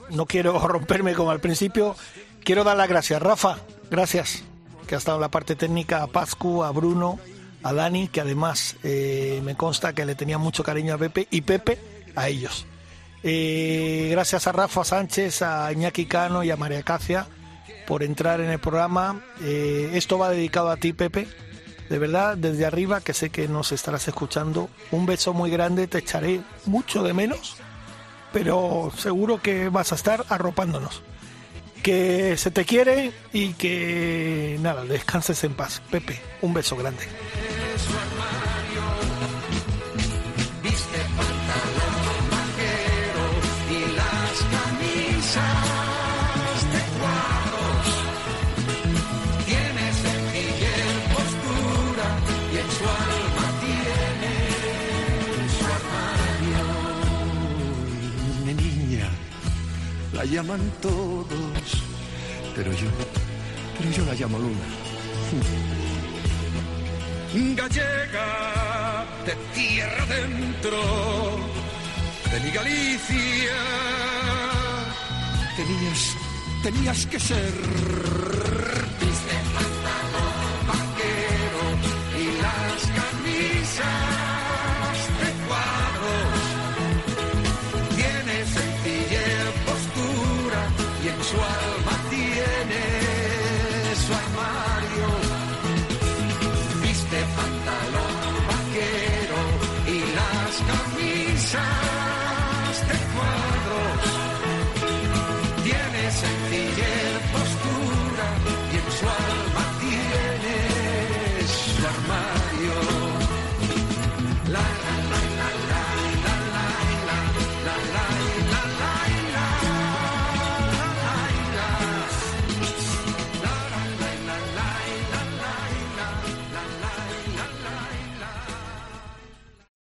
no quiero romperme como al principio, quiero dar las gracias. Rafa, gracias, que ha estado en la parte técnica, a Pascu, a Bruno, a Dani, que además eh, me consta que le tenía mucho cariño a Pepe, y Pepe a ellos. Eh, gracias a Rafa Sánchez, a Iñaki Cano y a María Cacia por entrar en el programa. Eh, esto va dedicado a ti, Pepe. De verdad, desde arriba, que sé que nos estarás escuchando, un beso muy grande, te echaré mucho de menos, pero seguro que vas a estar arropándonos. Que se te quiere y que nada, descanses en paz. Pepe, un beso grande. La llaman todos, pero yo, pero yo la llamo Luna. Gallega de tierra dentro, de mi Galicia, tenías, tenías que ser.